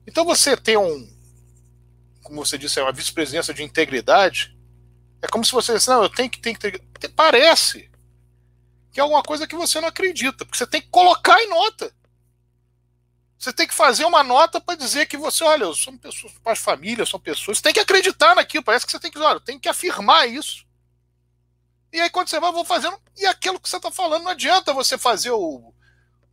Então você ter um, como você disse, uma vice-presidência de integridade, é como se você dissesse, não, eu tenho que, que. Parece que é alguma coisa que você não acredita, porque você tem que colocar em nota. Você tem que fazer uma nota para dizer que você, olha, eu sou pessoas, pais de família, são pessoas. Você tem que acreditar naquilo. Parece que você tem que, olha, tem que afirmar isso. E aí, quando você vai, vou fazendo. E aquilo que você está falando, não adianta você fazer o.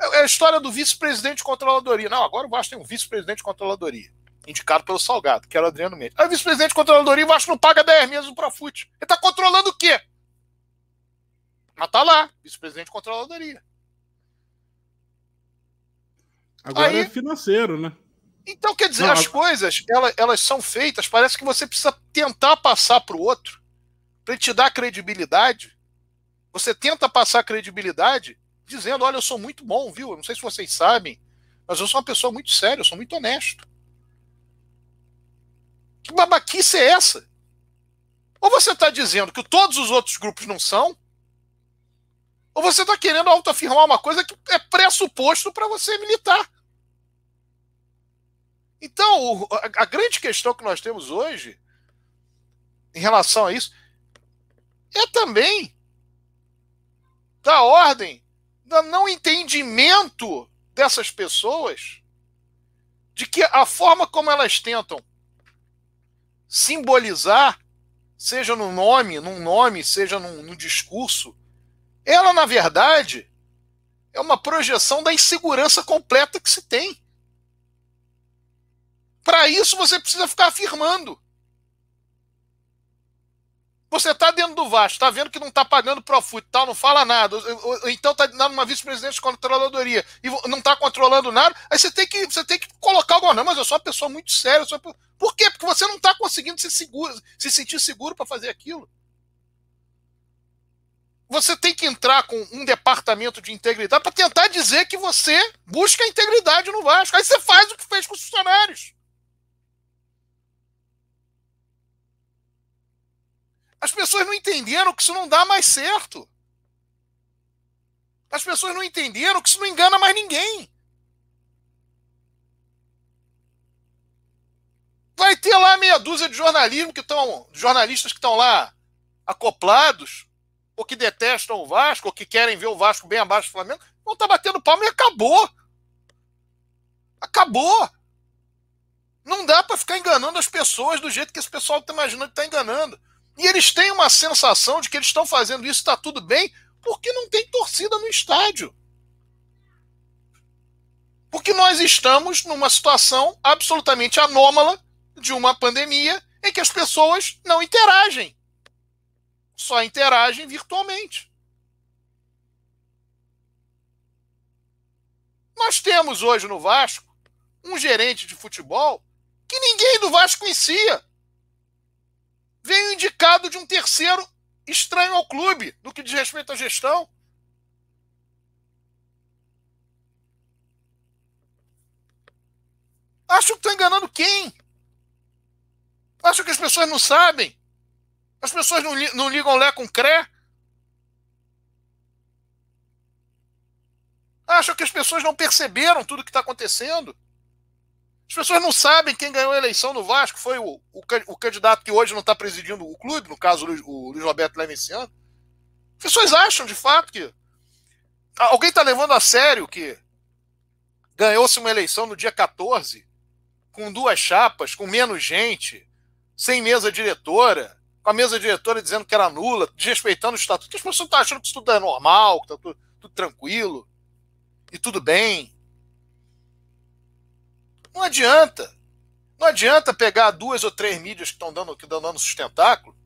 É, é a história do vice-presidente de controladoria. Não, agora o Vasco tem um vice-presidente de controladoria, indicado pelo Salgado, que era o Adriano Mendes. Aí o vice-presidente de controladoria, o Vasco não paga 10 meses no Profute. Ele está controlando o quê? Mas tá lá, vice-presidente de controladoria. Agora Aí, é financeiro, né? Então, quer dizer, não, as coisas, elas, elas são feitas, parece que você precisa tentar passar para o outro para te dar credibilidade, você tenta passar credibilidade dizendo: olha, eu sou muito bom, viu? Eu não sei se vocês sabem, mas eu sou uma pessoa muito séria, eu sou muito honesto. Que babaquice é essa? Ou você está dizendo que todos os outros grupos não são, ou você está querendo autoafirmar uma coisa que é pressuposto para você militar. Então, a grande questão que nós temos hoje, em relação a isso, é também da ordem do não entendimento dessas pessoas de que a forma como elas tentam simbolizar, seja no nome, num nome, seja num, num discurso, ela na verdade é uma projeção da insegurança completa que se tem. Para isso você precisa ficar afirmando. Você está dentro do Vasco, está vendo que não está pagando Profut, tal, não fala nada, ou, então está numa vice-presidência de controladoria e não está controlando nada, aí você tem que, você tem que colocar algo, não, mas eu sou uma pessoa muito séria. Sou... Por quê? Porque você não está conseguindo se, seguro, se sentir seguro para fazer aquilo. Você tem que entrar com um departamento de integridade para tentar dizer que você busca integridade no Vasco. Aí você faz o que fez com os funcionários. As pessoas não entenderam que isso não dá mais certo. As pessoas não entenderam que isso não engana mais ninguém. Vai ter lá meia dúzia de jornalismo que estão, jornalistas que estão lá acoplados, ou que detestam o Vasco, ou que querem ver o Vasco bem abaixo do Flamengo, vão estar tá batendo palma e acabou. Acabou. Não dá para ficar enganando as pessoas do jeito que esse pessoal está imaginando que está enganando. E eles têm uma sensação de que eles estão fazendo isso, está tudo bem, porque não tem torcida no estádio. Porque nós estamos numa situação absolutamente anômala de uma pandemia em que as pessoas não interagem. Só interagem virtualmente. Nós temos hoje no Vasco um gerente de futebol que ninguém do Vasco conhecia veio indicado de um terceiro estranho ao clube, no que diz respeito à gestão. Acho que estou enganando quem? Acho que as pessoas não sabem. As pessoas não, li não ligam Lé com Cré. Acham que as pessoas não perceberam tudo o que está acontecendo. As pessoas não sabem quem ganhou a eleição no Vasco foi o, o, o candidato que hoje não está presidindo o clube, no caso o Luiz, Roberto Levenciano. As pessoas acham de fato que alguém está levando a sério que ganhou-se uma eleição no dia 14, com duas chapas, com menos gente, sem mesa diretora, com a mesa diretora dizendo que era nula, desrespeitando o estatuto. As pessoas estão achando que isso tudo é normal, que está tudo, tudo tranquilo e tudo bem. Não adianta. Não adianta pegar duas ou três mídias que estão dando, dando sustentáculo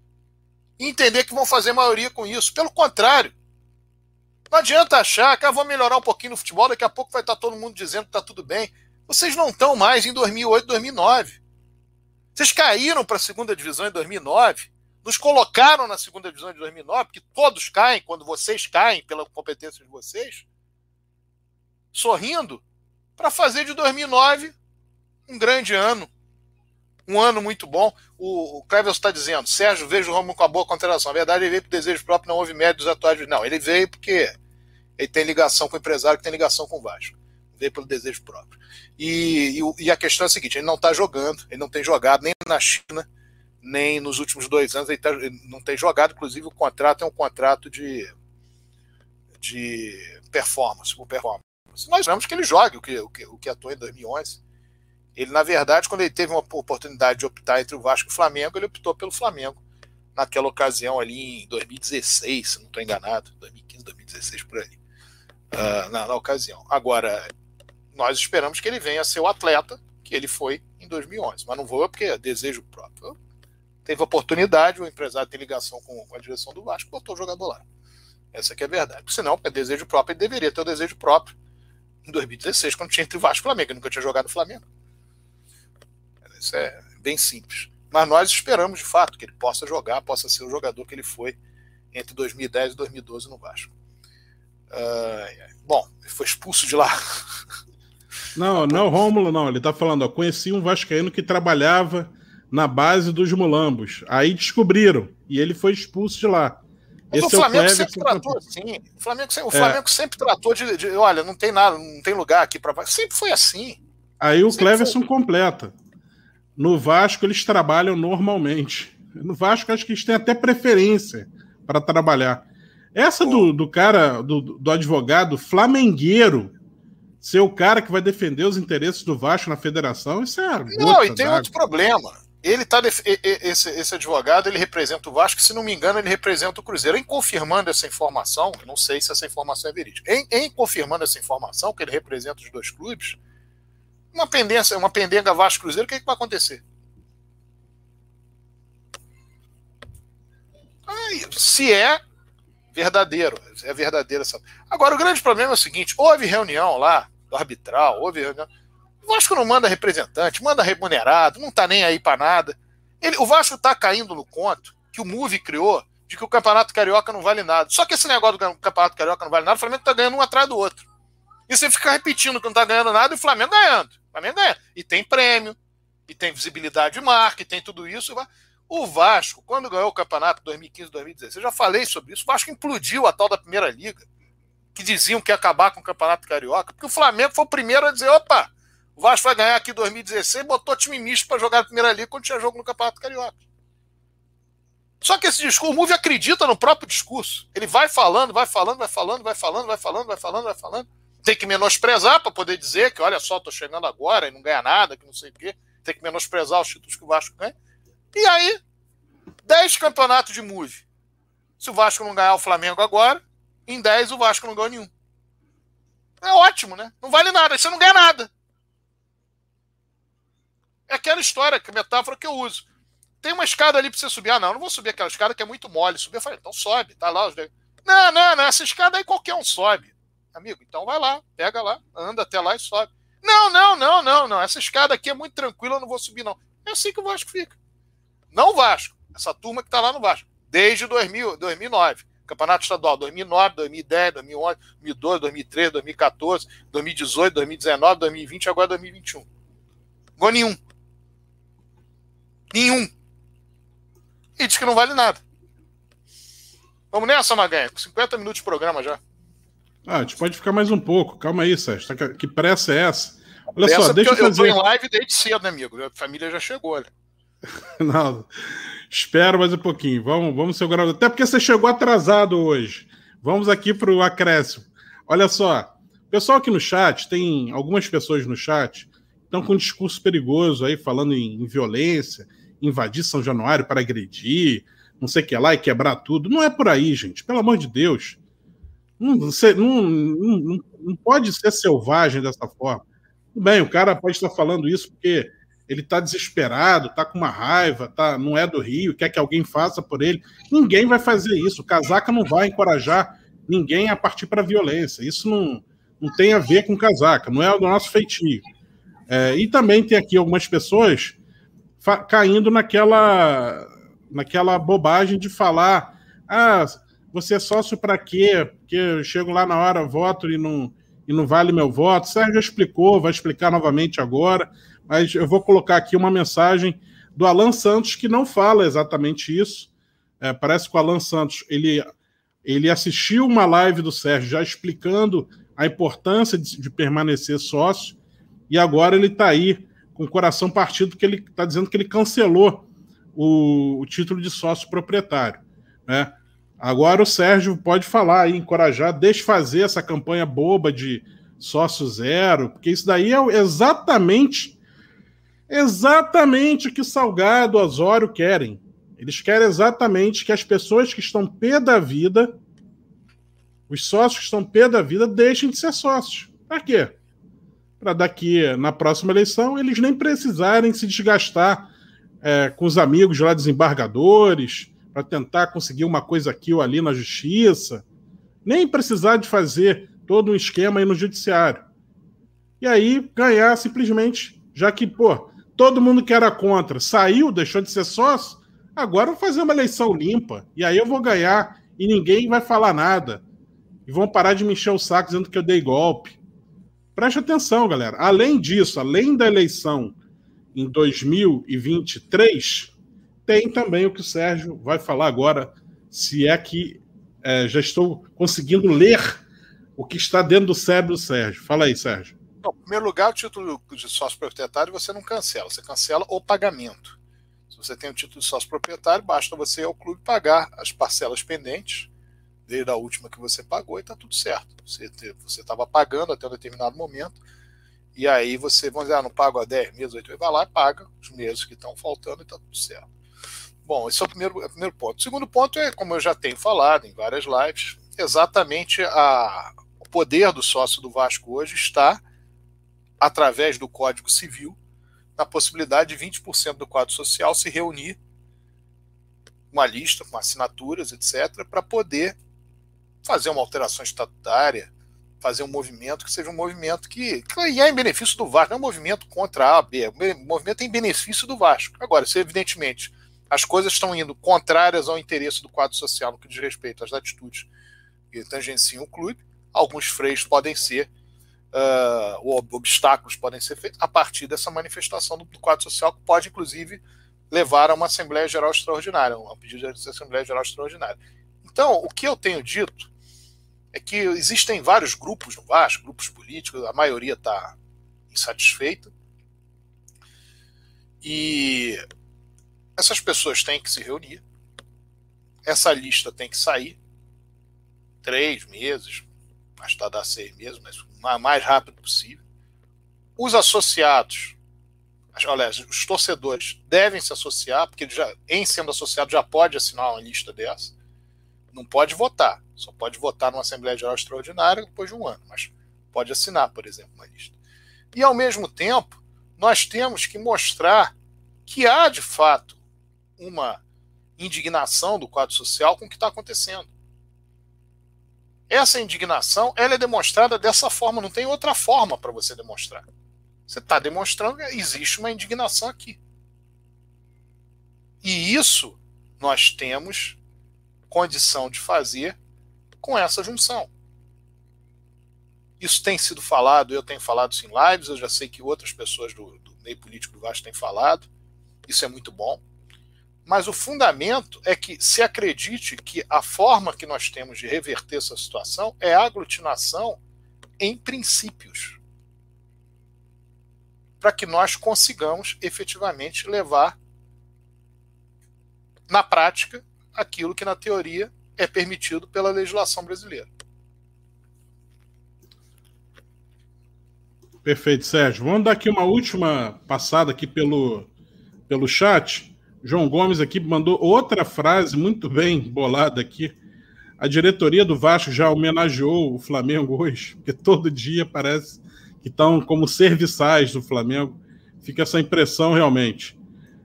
e entender que vão fazer maioria com isso. Pelo contrário. Não adianta achar que ah, vou melhorar um pouquinho no futebol, daqui a pouco vai estar todo mundo dizendo que está tudo bem. Vocês não estão mais em 2008, 2009. Vocês caíram para a segunda divisão em 2009, nos colocaram na segunda divisão de 2009, porque todos caem quando vocês caem pela competência de vocês, sorrindo, para fazer de 2009 um grande ano. Um ano muito bom. O, o está dizendo, Sérgio, vejo o Romulo com a boa contratação. Na verdade, ele veio por desejo próprio, não houve médio dos atuais. Não, ele veio porque ele tem ligação com o empresário que tem ligação com o Vasco. Veio pelo desejo próprio. E, e, e a questão é a seguinte: ele não está jogando, ele não tem jogado nem na China, nem nos últimos dois anos, ele, tá, ele não tem jogado. Inclusive, o contrato é um contrato de, de performance, por performance. Nós vemos que ele jogue o que, o que, o que atuou em 2011. Ele, na verdade, quando ele teve uma oportunidade de optar entre o Vasco e o Flamengo, ele optou pelo Flamengo. Naquela ocasião ali em 2016, se não estou enganado, 2015, 2016, por aí. Uh, na, na, ocasião. Agora, nós esperamos que ele venha a ser o atleta que ele foi em 2011. Mas não vou porque é desejo próprio. Teve oportunidade, o empresário tem ligação com, com a direção do Vasco, botou o jogador lá. Essa que é a verdade. Porque senão, é desejo próprio, ele deveria ter o desejo próprio em 2016, quando tinha entre Vasco e Flamengo. Ele nunca tinha jogado no Flamengo. Isso é bem simples. Mas nós esperamos, de fato, que ele possa jogar, possa ser o jogador que ele foi entre 2010 e 2012 no Vasco. Uh, bom, ele foi expulso de lá. Não, não, é Rômulo, não. Ele tá falando, ó, conheci um vascaíno que trabalhava na base dos Mulambos. Aí descobriram e ele foi expulso de lá. Mas Esse o Flamengo é o sempre tratou assim. O Flamengo, o Flamengo é. sempre tratou de, de, olha, não tem nada, não tem lugar aqui para sempre foi assim. Aí o Cleverson foi. completa. No Vasco, eles trabalham normalmente. No Vasco, acho que eles têm até preferência para trabalhar. Essa do, do cara, do, do advogado flamengueiro, ser o cara que vai defender os interesses do Vasco na federação, isso é. Não, e tem outro problema. Ele tá esse, esse advogado ele representa o Vasco, se não me engano, ele representa o Cruzeiro. Em confirmando essa informação, não sei se essa informação é verídica. Em, em confirmando essa informação, que ele representa os dois clubes, uma pendência, uma pendenga Vasco Cruzeiro, o que, é que vai acontecer? Se é verdadeiro, é verdadeiro essa. Agora o grande problema é o seguinte: houve reunião lá do arbitral, houve reunião. O Vasco não manda representante, manda remunerado, não tá nem aí para nada. Ele, o Vasco tá caindo no conto que o Move criou de que o Campeonato Carioca não vale nada. Só que esse negócio do Campeonato Carioca não vale nada, o Flamengo tá ganhando um atrás do outro. E você fica repetindo que não tá ganhando nada e o Flamengo ganhando. Flamengo é. E tem prêmio, e tem visibilidade de marca, e tem tudo isso. O Vasco, quando ganhou o campeonato 2015, 2016, eu já falei sobre isso. O Vasco implodiu a tal da primeira liga, que diziam que ia acabar com o campeonato carioca, porque o Flamengo foi o primeiro a dizer: opa, o Vasco vai ganhar aqui 2016, botou time misto para jogar na primeira liga quando tinha jogo no campeonato carioca. Só que esse discurso, o Move acredita no próprio discurso. Ele vai falando, vai falando, vai falando, vai falando, vai falando, vai falando, vai falando tem que menosprezar para poder dizer que, olha só, tô chegando agora e não ganha nada, que não sei o quê. Tem que menosprezar os títulos que o Vasco ganha. E aí, 10 campeonatos de move. Se o Vasco não ganhar o Flamengo agora, em 10 o Vasco não ganhou nenhum. É ótimo, né? Não vale nada, você não ganha nada. É aquela história, que metáfora que eu uso. Tem uma escada ali para você subir. Ah, não, não vou subir aquela escada que é muito mole. Subir, eu falei, então sobe, tá lá. Os... Não, não, não, essa escada aí qualquer um sobe. Amigo, então vai lá, pega lá, anda até lá e sobe. Não, não, não, não, não. Essa escada aqui é muito tranquila, eu não vou subir, não. É assim que o Vasco fica. Não o Vasco, essa turma que está lá no Vasco. Desde 2000, 2009. Campeonato Estadual 2009, 2010, 2011, 2012, 2013, 2014, 2018, 2019, 2020 e agora 2021. Gol nenhum. Nenhum. E diz que não vale nada. Vamos nessa, Maganha. 50 minutos de programa já. Ah, a gente pode ficar mais um pouco. Calma aí, Sérgio. Tá que pressa é essa? Olha pressa só, deixa eu fazer. Eu tô em live desde cedo, né, amigo? A família já chegou, olha. Não, espero mais um pouquinho. Vamos, vamos segurar. Até porque você chegou atrasado hoje. Vamos aqui para o acréscimo. Olha só, pessoal aqui no chat, tem algumas pessoas no chat estão com um discurso perigoso aí, falando em, em violência, invadir São Januário para agredir, não sei o que lá e quebrar tudo. Não é por aí, gente. Pelo amor de Deus. Não, não, não, não pode ser selvagem dessa forma. Tudo bem, o cara pode estar falando isso porque ele está desesperado, está com uma raiva, tá, não é do Rio, quer que alguém faça por ele. Ninguém vai fazer isso. O Casaca não vai encorajar ninguém a partir para violência. Isso não, não tem a ver com casaca, não é do nosso feitio. É, e também tem aqui algumas pessoas caindo naquela, naquela bobagem de falar: ah, você é sócio para quê? Porque eu chego lá na hora, voto e não, e não vale meu voto. O Sérgio explicou, vai explicar novamente agora, mas eu vou colocar aqui uma mensagem do Alan Santos que não fala exatamente isso. É, parece que o Alan Santos ele, ele assistiu uma live do Sérgio já explicando a importância de, de permanecer sócio e agora ele está aí com o coração partido porque ele está dizendo que ele cancelou o, o título de sócio proprietário. Né? Agora o Sérgio pode falar e encorajar, desfazer essa campanha boba de sócio zero, porque isso daí é exatamente exatamente o que Salgado, Osório querem. Eles querem exatamente que as pessoas que estão pé da vida, os sócios que estão pé da vida, deixem de ser sócios. Para quê? Para daqui, na próxima eleição, eles nem precisarem se desgastar é, com os amigos lá desembargadores, para tentar conseguir uma coisa aqui ou ali na justiça, nem precisar de fazer todo um esquema aí no judiciário. E aí ganhar simplesmente, já que, pô, todo mundo que era contra saiu, deixou de ser sócio, agora eu vou fazer uma eleição limpa. E aí eu vou ganhar e ninguém vai falar nada. E vão parar de me encher o saco dizendo que eu dei golpe. Preste atenção, galera. Além disso, além da eleição em 2023, tem também o que o Sérgio vai falar agora, se é que é, já estou conseguindo ler o que está dentro do cérebro do Sérgio. Fala aí, Sérgio. Bom, em primeiro lugar, o título de sócio proprietário você não cancela, você cancela o pagamento. Se você tem o título de sócio proprietário, basta você ir ao clube pagar as parcelas pendentes, desde a última que você pagou, e está tudo certo. Você estava pagando até um determinado momento, e aí você, vamos dizer, ah, não pago há 10 meses, 8 meses, vai lá e paga os meses que estão faltando e está tudo certo. Bom, esse é o primeiro, é o primeiro ponto. O segundo ponto é, como eu já tenho falado em várias lives, exatamente a, o poder do sócio do Vasco hoje está, através do Código Civil, na possibilidade de 20% do quadro social se reunir uma lista com assinaturas, etc., para poder fazer uma alteração estatutária, fazer um movimento que seja um movimento que, que é em benefício do Vasco, não é um movimento contra a, a B, é um movimento em benefício do Vasco. Agora, se evidentemente as coisas estão indo contrárias ao interesse do quadro social no que diz respeito às atitudes que tangenciam o clube. Alguns freios podem ser, uh, ou obstáculos podem ser feitos a partir dessa manifestação do, do, quadro social, que pode, inclusive, levar a uma Assembleia Geral Extraordinária, um pedido de Assembleia Geral Extraordinária. Então, o que eu tenho dito é que existem vários grupos no Vasco, grupos políticos, a maioria está insatisfeita. E essas pessoas têm que se reunir, essa lista tem que sair, três meses, mais tardar seis meses, mas o mais rápido possível. Os associados, aliás, os torcedores devem se associar, porque já, em sendo associado, já pode assinar uma lista dessa. Não pode votar, só pode votar numa Assembleia Geral Extraordinária depois de um ano, mas pode assinar, por exemplo, uma lista. E, ao mesmo tempo, nós temos que mostrar que há, de fato, uma indignação do quadro social com o que está acontecendo. Essa indignação ela é demonstrada dessa forma, não tem outra forma para você demonstrar. Você está demonstrando que existe uma indignação aqui. E isso nós temos condição de fazer com essa junção. Isso tem sido falado, eu tenho falado isso em lives, eu já sei que outras pessoas do, do meio político do Vasco têm falado. Isso é muito bom. Mas o fundamento é que se acredite que a forma que nós temos de reverter essa situação é a aglutinação em princípios. Para que nós consigamos efetivamente levar na prática aquilo que na teoria é permitido pela legislação brasileira. Perfeito, Sérgio. Vamos dar aqui uma última passada aqui pelo, pelo chat. João Gomes aqui mandou outra frase muito bem bolada aqui. A diretoria do Vasco já homenageou o Flamengo hoje, porque todo dia parece que estão como serviçais do Flamengo. Fica essa impressão realmente.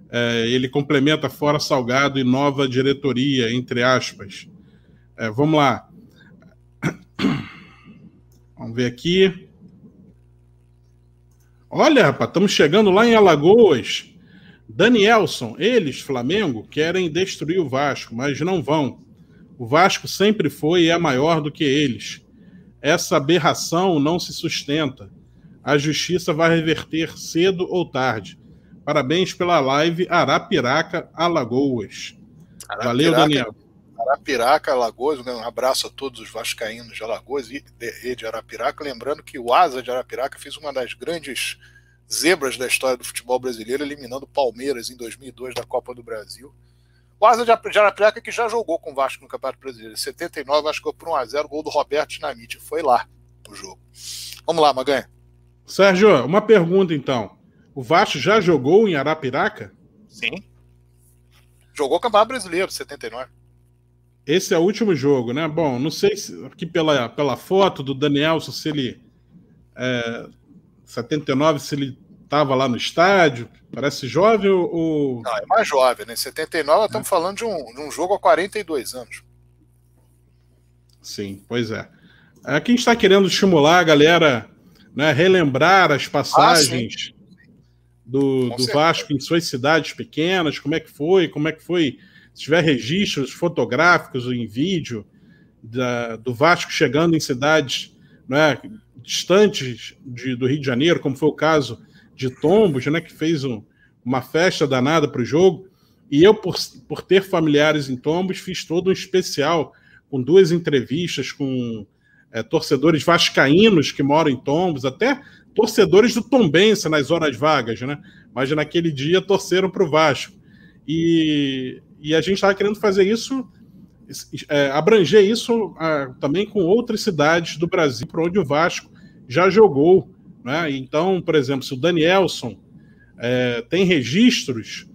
É, ele complementa fora Salgado e nova diretoria, entre aspas. É, vamos lá. Vamos ver aqui. Olha, rapaz, estamos chegando lá em Alagoas. Danielson, eles, Flamengo, querem destruir o Vasco, mas não vão. O Vasco sempre foi e é maior do que eles. Essa aberração não se sustenta. A justiça vai reverter cedo ou tarde. Parabéns pela live Arapiraca, Alagoas. Arapiraca, Valeu, Daniel. Arapiraca, Alagoas, um abraço a todos os vascaínos de Alagoas e de Arapiraca. Lembrando que o Asa de Arapiraca fez uma das grandes zebras da história do futebol brasileiro, eliminando o Palmeiras em 2002 da Copa do Brasil. O Asa de Arapiraca que já jogou com o Vasco no Campeonato Brasileiro. Em 79, o Vasco por 1x0, gol do Roberto Dinamite. Foi lá o jogo. Vamos lá, Maganha. Sérgio, uma pergunta então. O Vasco já jogou em Arapiraca? Sim. Jogou o Campeonato Brasileiro, 79. Esse é o último jogo, né? Bom, não sei se aqui pela, pela foto do Danielson, se ele. É, 79, se ele estava lá no estádio. Parece jovem ou. Não, é mais jovem, né? Em 79, nós estamos é. falando de um, de um jogo há 42 anos. Sim, pois é. Aqui a gente está querendo estimular a galera, né, relembrar as passagens ah, do, do Vasco em suas cidades pequenas, como é que foi, como é que foi, se tiver registros fotográficos ou em vídeo da, do Vasco chegando em cidades né, distantes de, do Rio de Janeiro, como foi o caso de Tombos, né, que fez um, uma festa danada para o jogo. E eu, por, por ter familiares em Tombos, fiz todo um especial com duas entrevistas com é, torcedores vascaínos que moram em Tombos, até torcedores do Tombense nas horas vagas, né? Mas naquele dia torceram para o Vasco. E, e a gente estava querendo fazer isso, é, abranger isso a, também com outras cidades do Brasil, por onde o Vasco já jogou. Né? Então, por exemplo, se o Danielson é, tem registros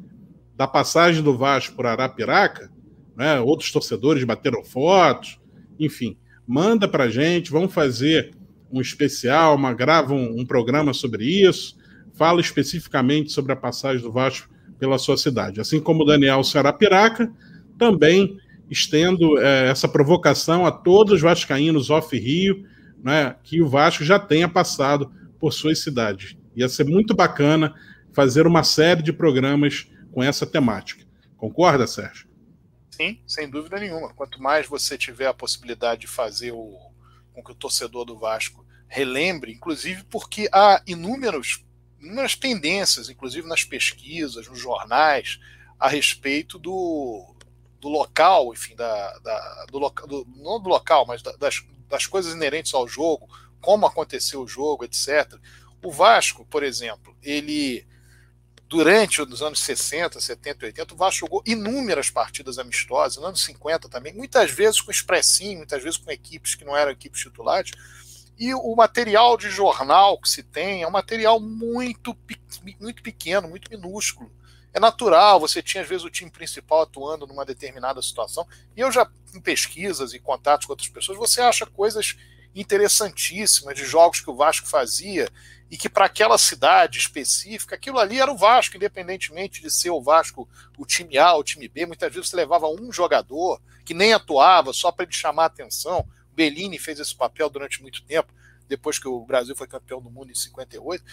da passagem do Vasco por Arapiraca, né? outros torcedores bateram fotos, enfim, manda para gente, vamos fazer um especial, uma, grava um, um, programa sobre isso, fala especificamente sobre a passagem do Vasco pela sua cidade. Assim como o Daniel Arapiraca, também estendo é, essa provocação a todos os vascaínos off-Rio, né, que o Vasco já tenha passado por suas cidades. Ia ser muito bacana fazer uma série de programas com essa temática. Concorda, Sérgio? Sim, sem dúvida nenhuma. Quanto mais você tiver a possibilidade de fazer o, com que o torcedor do Vasco relembre, inclusive porque há inúmeros, inúmeras tendências, inclusive nas pesquisas, nos jornais, a respeito do, do local, enfim, da, da do, do, não do local, mas das, das coisas inerentes ao jogo, como aconteceu o jogo, etc. O Vasco, por exemplo, ele durante os anos 60, 70, 80, o Vasco jogou inúmeras partidas amistosas, nos anos 50 também, muitas vezes com expressinho, muitas vezes com equipes que não eram equipes titulares. E o material de jornal que se tem é um material muito, muito pequeno, muito minúsculo. É natural, você tinha às vezes o time principal atuando numa determinada situação. E eu já, em pesquisas e contatos com outras pessoas, você acha coisas interessantíssimas de jogos que o Vasco fazia e que para aquela cidade específica, aquilo ali era o Vasco, independentemente de ser o Vasco o time A, o time B, muitas vezes você levava um jogador que nem atuava só para ele chamar a atenção. O Bellini fez esse papel durante muito tempo, depois que o Brasil foi campeão do mundo em 58.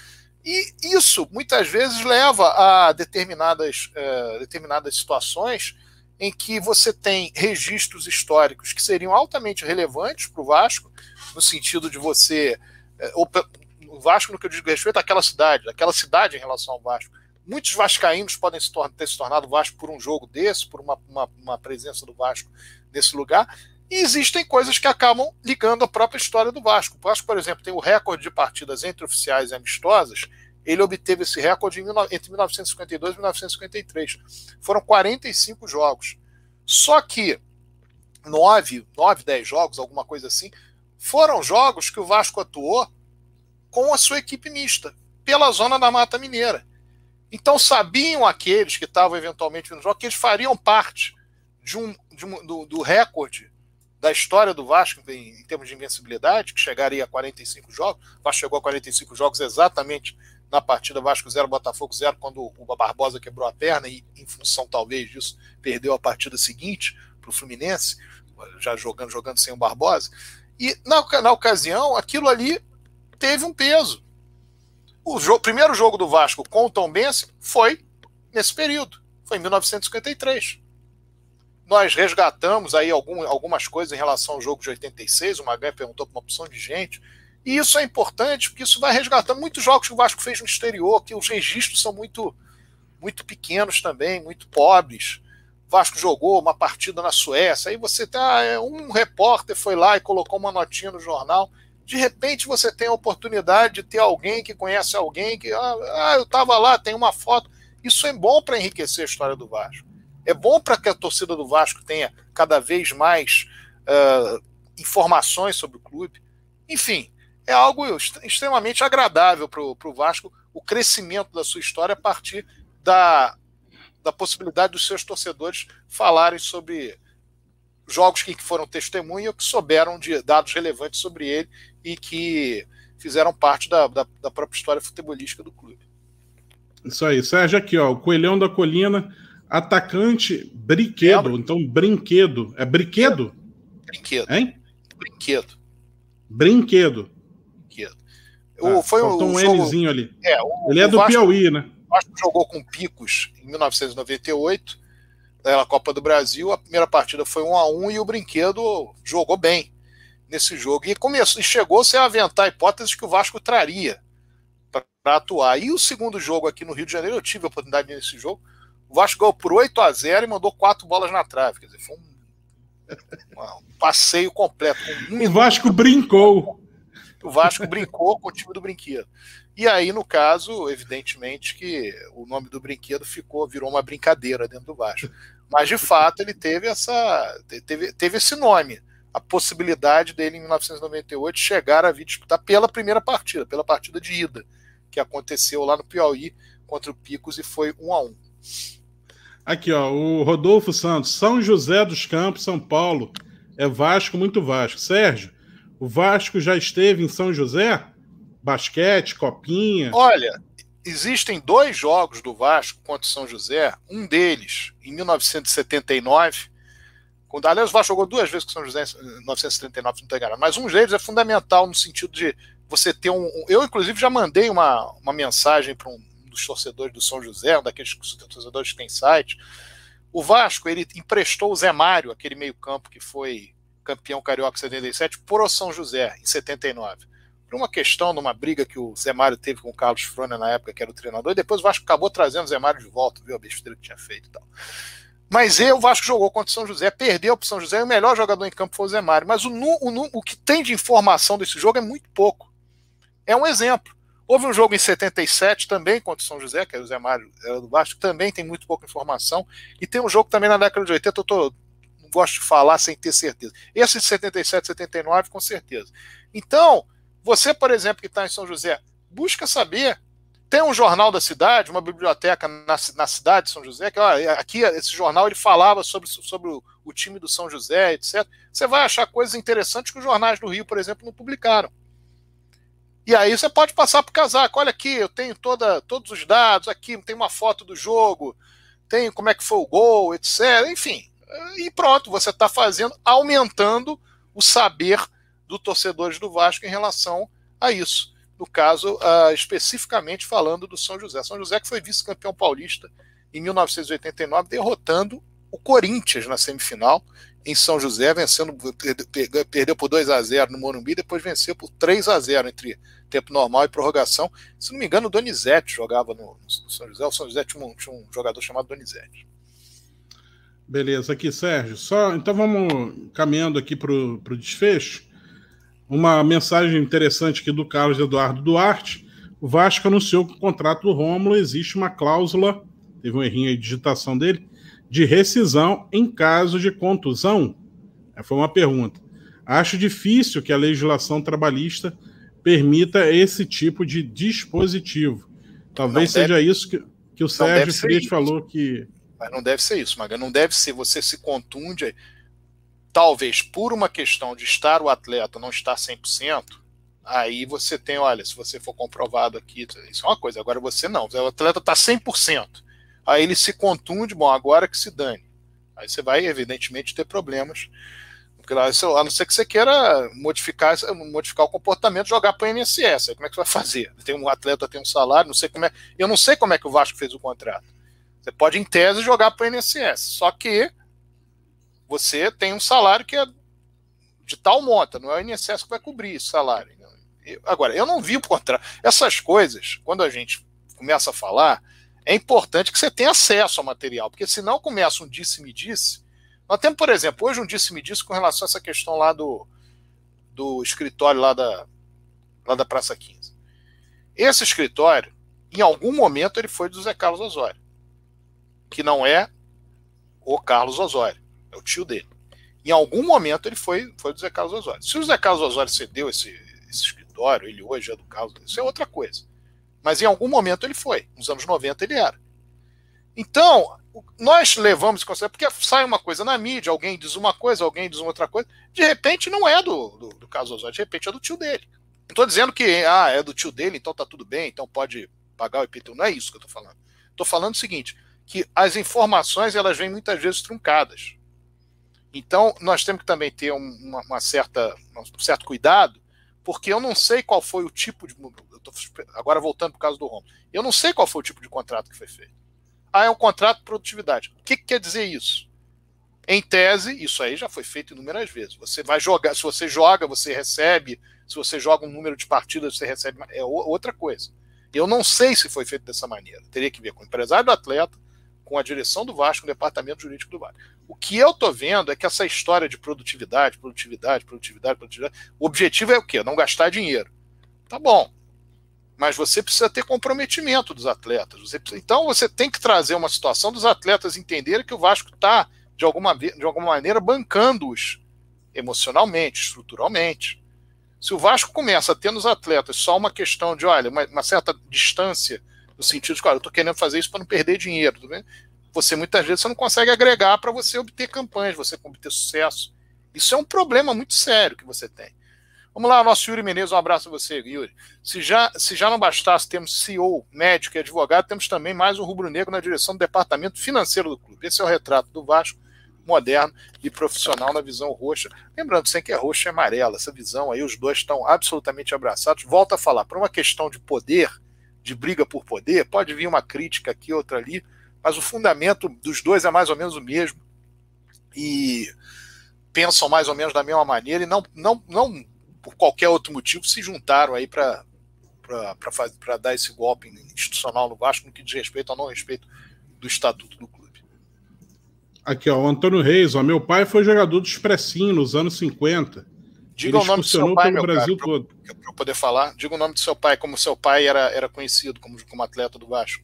E isso muitas vezes leva a determinadas, uh, determinadas situações em que você tem registros históricos que seriam altamente relevantes para o Vasco, no sentido de você. Ou, o Vasco, no que eu digo respeito àquela cidade, aquela cidade em relação ao Vasco. Muitos vascaínos podem se ter se tornado Vasco por um jogo desse, por uma, uma, uma presença do Vasco nesse lugar. E existem coisas que acabam ligando a própria história do Vasco. O Vasco, por exemplo, tem o recorde de partidas entre oficiais e amistosas. Ele obteve esse recorde entre 1952 e 1953. Foram 45 jogos. Só que 9, 9, 10 jogos, alguma coisa assim, foram jogos que o Vasco atuou com a sua equipe mista, pela zona da Mata Mineira. Então sabiam aqueles que estavam eventualmente no jogo que eles fariam parte de um, de um do, do, recorde da história do Vasco em, em, termos de invencibilidade, que chegaria a 45 jogos. O Vasco chegou a 45 jogos exatamente na partida Vasco 0, Botafogo 0, quando o Barbosa quebrou a perna e, em função talvez disso, perdeu a partida seguinte para o Fluminense, já jogando, jogando sem o Barbosa. E na, na ocasião, aquilo ali teve um peso. O primeiro jogo do Vasco com o Tom Bense foi nesse período, foi em 1953. Nós resgatamos aí algum, algumas coisas em relação ao jogo de 86, o Magan perguntou para uma opção de gente, e isso é importante porque isso vai resgatando muitos jogos que o Vasco fez no exterior, que os registros são muito, muito pequenos também, muito pobres. Vasco jogou uma partida na Suécia, aí você tá, um repórter foi lá e colocou uma notinha no jornal. De repente você tem a oportunidade de ter alguém que conhece alguém que, ah, ah eu estava lá, tem uma foto. Isso é bom para enriquecer a história do Vasco. É bom para que a torcida do Vasco tenha cada vez mais uh, informações sobre o clube. Enfim, é algo extremamente agradável para o Vasco o crescimento da sua história a partir da, da possibilidade dos seus torcedores falarem sobre jogos que foram testemunha ou que souberam de dados relevantes sobre ele e que fizeram parte da, da, da própria história futebolística do clube. Isso aí, Sérgio, aqui, ó, o Coelhão da Colina Atacante brinquedo, é, então brinquedo. É brinquedo? Brinquedo. Hein? Brinquedo. Brinquedo. Brinquedo. O, ah, foi um, um jogo... Nzinho ali. É, o, Ele é do Vasco, Piauí, né? O Vasco jogou com Picos em 1998, na Copa do Brasil. A primeira partida foi 1 a 1 e o Brinquedo jogou bem nesse jogo. E, começou, e chegou-se a aventar hipóteses que o Vasco traria para atuar. E o segundo jogo aqui no Rio de Janeiro, eu tive a oportunidade nesse jogo o Vasco ganhou por 8 a 0 e mandou quatro bolas na trave. Quer dizer, foi um, um passeio completo. Um o Vasco brincou. O Vasco brincou com o time do brinquedo. E aí, no caso, evidentemente que o nome do brinquedo ficou, virou uma brincadeira dentro do Vasco. Mas de fato ele teve essa. teve, teve esse nome. A possibilidade dele em 1998 chegar a vir disputar pela primeira partida, pela partida de ida, que aconteceu lá no Piauí contra o Picos e foi um a um. Aqui, ó, o Rodolfo Santos, São José dos Campos, São Paulo. É Vasco, muito Vasco. Sérgio, o Vasco já esteve em São José? Basquete, copinha? Olha, existem dois jogos do Vasco contra São José. Um deles, em 1979, quando, aliás, o Vasco jogou duas vezes com São José em 1979, não tem mas um deles é fundamental no sentido de você ter um. Eu, inclusive, já mandei uma, uma mensagem para um dos torcedores do São José, um daqueles torcedores que tem site. O Vasco ele emprestou o Zé Mário, aquele meio-campo que foi campeão carioca em 77, por o São José em 79. Por uma questão, numa briga que o Zé Mário teve com o Carlos Frona na época, que era o treinador, e depois o Vasco acabou trazendo o Zé Mário de volta, viu a besteira que tinha feito e tal. Mas eu, o Vasco jogou contra o São José, perdeu para o São José, e o melhor jogador em campo foi o Zé Mário. Mas o, o, o que tem de informação desse jogo é muito pouco. É um exemplo. Houve um jogo em 77 também contra o São José, que era o Zé Mário era do Vasco, também tem muito pouca informação. E tem um jogo também na década de 80, eu tô, não gosto de falar sem ter certeza. Esse de 77, 79, com certeza. Então, você, por exemplo, que está em São José, busca saber. Tem um jornal da cidade, uma biblioteca na, na cidade de São José, que ó, aqui esse jornal ele falava sobre, sobre o, o time do São José, etc. Você vai achar coisas interessantes que os jornais do Rio, por exemplo, não publicaram. E aí você pode passar para o casaco. Olha aqui, eu tenho toda, todos os dados aqui, tem uma foto do jogo, tem como é que foi o gol, etc. Enfim, e pronto, você está fazendo, aumentando o saber do torcedores do Vasco em relação a isso. No caso, uh, especificamente falando do São José. São José que foi vice-campeão paulista em 1989, derrotando o Corinthians na semifinal em São José, vencendo, perdeu por 2 a 0 no Morumbi, depois venceu por 3 a 0 entre tempo normal e prorrogação. Se não me engano, o Donizete jogava no, no São José. O São José tinha um, tinha um jogador chamado Donizete. Beleza, aqui, Sérgio. Só, então vamos caminhando aqui para o desfecho. Uma mensagem interessante aqui do Carlos Eduardo Duarte. O Vasco anunciou que o contrato do Rômulo existe uma cláusula, teve um errinho aí de digitação dele, de rescisão em caso de contusão? Foi uma pergunta. Acho difícil que a legislação trabalhista permita esse tipo de dispositivo. Talvez não seja deve, isso que, que o Sérgio Frias falou que. Mas não deve ser isso, Maga. Não deve ser você se contunde, talvez por uma questão de estar o atleta não estar 100%, aí você tem, olha, se você for comprovado aqui, isso é uma coisa. Agora você não, o atleta está 100%. Aí ele se contunde, bom, agora que se dane. Aí você vai, evidentemente, ter problemas A não ser que você queira modificar, modificar o comportamento, jogar para o INSS. Aí como é que você vai fazer? Tem um atleta tem um salário, não sei como é. Eu não sei como é que o Vasco fez o contrato. Você pode, em tese, jogar para o INSS. Só que você tem um salário que é de tal monta, não é o INSS que vai cobrir esse salário. Agora, eu não vi o contrato. Essas coisas, quando a gente começa a falar, é importante que você tenha acesso ao material, porque senão começa um disse-me-disse. Nós temos, por exemplo, hoje um disse-me-disse com relação a essa questão lá do, do escritório lá da, lá da Praça 15. Esse escritório, em algum momento, ele foi do Zé Carlos Osório, que não é o Carlos Osório, é o tio dele. Em algum momento ele foi, foi do Zé Carlos Osório. Se o Zé Carlos Osório cedeu esse, esse escritório, ele hoje é do Carlos, isso é outra coisa. Mas em algum momento ele foi. Nos anos 90 ele era. Então, nós levamos em consideração, porque sai uma coisa na mídia, alguém diz uma coisa, alguém diz outra coisa, de repente não é do, do, do caso Osório, de repente é do tio dele. Não estou dizendo que ah, é do tio dele, então tá tudo bem, então pode pagar o IPTU. Não é isso que eu estou falando. Estou falando o seguinte, que as informações elas vêm muitas vezes truncadas. Então, nós temos que também ter uma, uma certa, um certo cuidado, porque eu não sei qual foi o tipo de agora voltando para o caso do Romo, eu não sei qual foi o tipo de contrato que foi feito. Ah, é um contrato de produtividade. O que, que quer dizer isso? Em tese, isso aí já foi feito inúmeras vezes. Você vai jogar, se você joga, você recebe, se você joga um número de partidas, você recebe, é outra coisa. Eu não sei se foi feito dessa maneira. Teria que ver com o empresário do atleta, com a direção do Vasco, com o departamento jurídico do Vasco. O que eu estou vendo é que essa história de produtividade, produtividade, produtividade, produtividade, o objetivo é o quê? Não gastar dinheiro. Tá bom mas você precisa ter comprometimento dos atletas. Você precisa, então você tem que trazer uma situação dos atletas entenderem que o Vasco está, de alguma, de alguma maneira, bancando-os emocionalmente, estruturalmente. Se o Vasco começa a ter nos atletas só uma questão de, olha, uma, uma certa distância, no sentido de, olha, eu estou querendo fazer isso para não perder dinheiro, você muitas vezes você não consegue agregar para você obter campanhas, você obter sucesso. Isso é um problema muito sério que você tem. Vamos lá, nosso Yuri Menezes, um abraço a você, Yuri. Se já, se já não bastasse, temos CEO, médico e advogado, temos também mais um rubro-negro na direção do departamento financeiro do clube. Esse é o retrato do Vasco, moderno e profissional na visão roxa. Lembrando sempre que é roxa e amarela, essa visão aí, os dois estão absolutamente abraçados. Volto a falar, por uma questão de poder, de briga por poder, pode vir uma crítica aqui, outra ali, mas o fundamento dos dois é mais ou menos o mesmo. E pensam mais ou menos da mesma maneira e não, não, não por qualquer outro motivo, se juntaram aí para dar esse golpe institucional no Vasco no que diz respeito ao não respeito do estatuto do clube. Aqui, ó, o Antônio Reis, ó, meu pai foi jogador do Expressinho nos anos 50. Diga Ele o nome do seu pai, pelo Brasil cara, todo. Para eu poder falar, diga o nome do seu pai, como seu pai era, era conhecido como, como atleta do Vasco.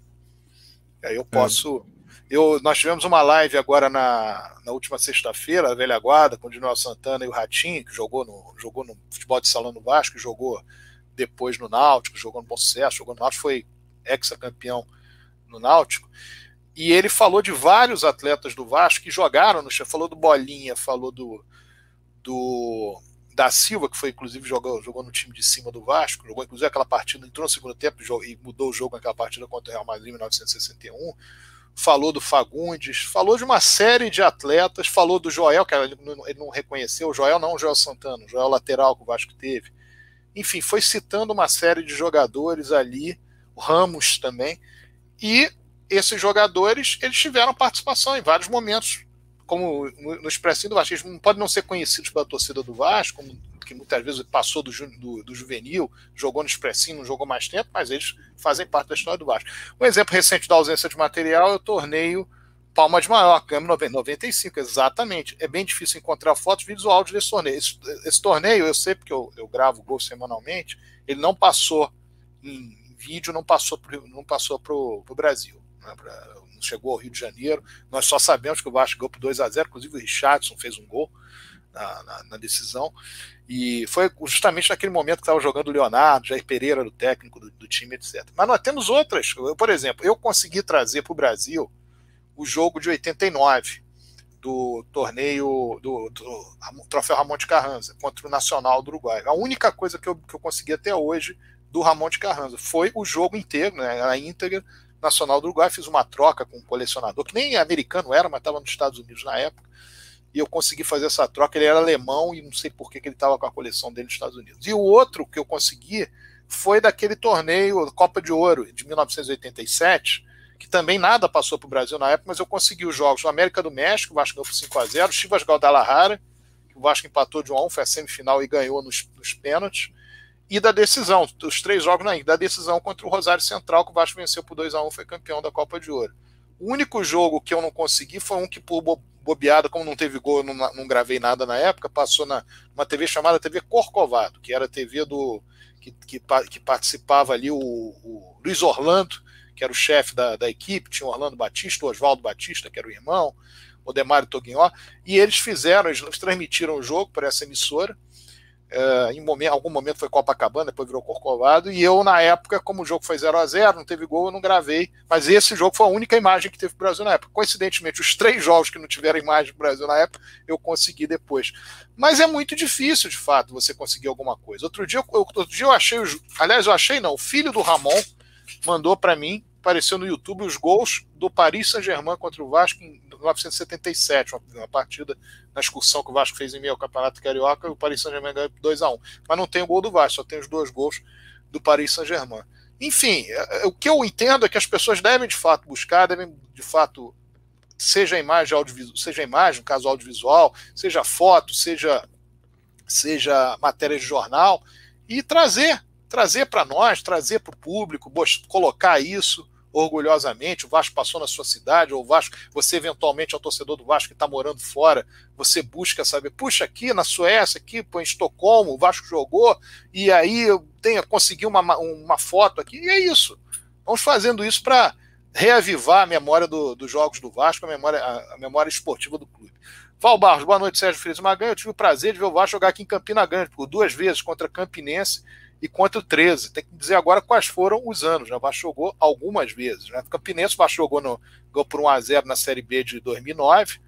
Aí eu é. posso. É. Eu, nós tivemos uma live agora na, na última sexta-feira, a velha guarda, com o Dinoel Santana e o Ratinho, que jogou no, jogou no futebol de salão no Vasco, jogou depois no Náutico, jogou no Bom Sucesso, jogou no Náutico, foi ex-campeão no Náutico. E ele falou de vários atletas do Vasco que jogaram no chão. Falou do Bolinha, falou do, do da Silva, que foi inclusive jogou, jogou no time de cima do Vasco, jogou inclusive aquela partida, entrou no segundo tempo e mudou o jogo naquela partida contra o Real Madrid em 1961 falou do Fagundes, falou de uma série de atletas, falou do Joel, que ele não reconheceu, o Joel não, o Joel Santana, o Joel lateral que o Vasco teve. Enfim, foi citando uma série de jogadores ali, o Ramos também, e esses jogadores, eles tiveram participação em vários momentos, como no, no Expressinho do Vasco, eles não ser conhecidos pela torcida do Vasco, como que muitas vezes passou do, do, do, juvenil, jogou no expressinho, não jogou mais tempo, mas eles fazem parte da história do Vasco. Um exemplo recente da ausência de material é o torneio Palma de Maiorca, 95, exatamente. É bem difícil encontrar fotos, vídeos ou áudios desse torneio. Esse, esse, torneio, eu sei porque eu, eu gravo gol semanalmente, ele não passou em vídeo, não passou pro, não passou para o Brasil. Né, pra, chegou ao Rio de Janeiro. Nós só sabemos que o Vasco ganhou por 2 a 0 inclusive o Richardson fez um gol na, na, na decisão. E foi justamente naquele momento que estava jogando o Leonardo, Jair Pereira, o técnico do, do, time, etc. Mas nós temos outras. Eu, por exemplo, eu consegui trazer para o Brasil o jogo de 89 do torneio do, do, Troféu Ramon de Carranza contra o Nacional do Uruguai. A única coisa que eu, que eu consegui até hoje do Ramon de Carranza foi o jogo inteiro, né, a íntegra Nacional do Uruguai. Fiz uma troca com um colecionador que nem americano era, mas estava nos Estados Unidos na época e eu consegui fazer essa troca. Ele era alemão e não sei por que, que ele estava com a coleção dele nos Estados Unidos. E o outro que eu consegui foi daquele torneio Copa de Ouro de 1987, que também nada passou para o Brasil na época, mas eu consegui os jogos do América do México, o Vasco ganhou por 5x0, Chivas Guadalajara, que o Vasco empatou de 1 a 1, foi a semifinal e ganhou nos, nos pênaltis, e da decisão, os três jogos na da decisão contra o Rosário Central, que o Vasco venceu por 2 a 1 foi campeão da Copa de Ouro. O único jogo que eu não consegui foi um que, por bobeada, como não teve gol, não, não gravei nada na época, passou na uma TV chamada TV Corcovado, que era a TV do que, que, que participava ali o, o, Luiz Orlando, que era o chefe da, da equipe, tinha Orlando Batista, Oswaldo Batista, que era o irmão, o Demário Toguinho, e eles fizeram, eles transmitiram o jogo para essa emissora, Uh, em momento, algum momento foi Copacabana, depois virou Corcovado, e eu, na época, como o jogo foi 0 a 0 não teve gol, eu não gravei, mas esse jogo foi a única imagem que teve o Brasil na época. Coincidentemente, os três jogos que não tiveram imagem do Brasil na época, eu consegui depois. Mas é muito difícil, de fato, você conseguir alguma coisa. Outro dia, eu, outro dia eu achei, aliás, eu achei não, o filho do Ramon mandou para mim, apareceu no YouTube, os gols do Paris Saint-Germain contra o Vasco em 1977, uma, uma, partida na excursão que o Vasco fez em meio ao Campeonato Carioca, e o Paris Saint-Germain ganhou 2 a 1 Mas não tem o gol do Vasco, só tem os dois gols do Paris Saint-Germain. Enfim, é, é, o que eu entendo é que as pessoas devem de fato buscar, devem de fato, seja imagem audiovisual, seja imagem, caso audiovisual, seja foto, seja, seja matéria de jornal, e trazer, trazer para nós, trazer para o público, colocar isso, orgulhosamente, o Vasco passou na sua cidade, ou o Vasco, você eventualmente é o torcedor do Vasco que está morando fora, você busca saber, puxa, aqui na Suécia, aqui pô, em Estocolmo, o Vasco jogou, e aí eu tenho, consegui uma, uma foto aqui, e é isso. Vamos fazendo isso para reavivar a memória do, dos jogos do Vasco, a memória, a, a memória esportiva do clube. Val Barros, boa noite, Sérgio Feliz Maganha. Eu tive o prazer de ver o Vasco jogar aqui em Campina Grande por duas vezes contra Campinense e contra o 13. Tem que dizer agora quais foram os anos. Né? Jogou algumas vezes. Né? O Campinense jogou, no, jogou por 1x0 na Série B de 2009,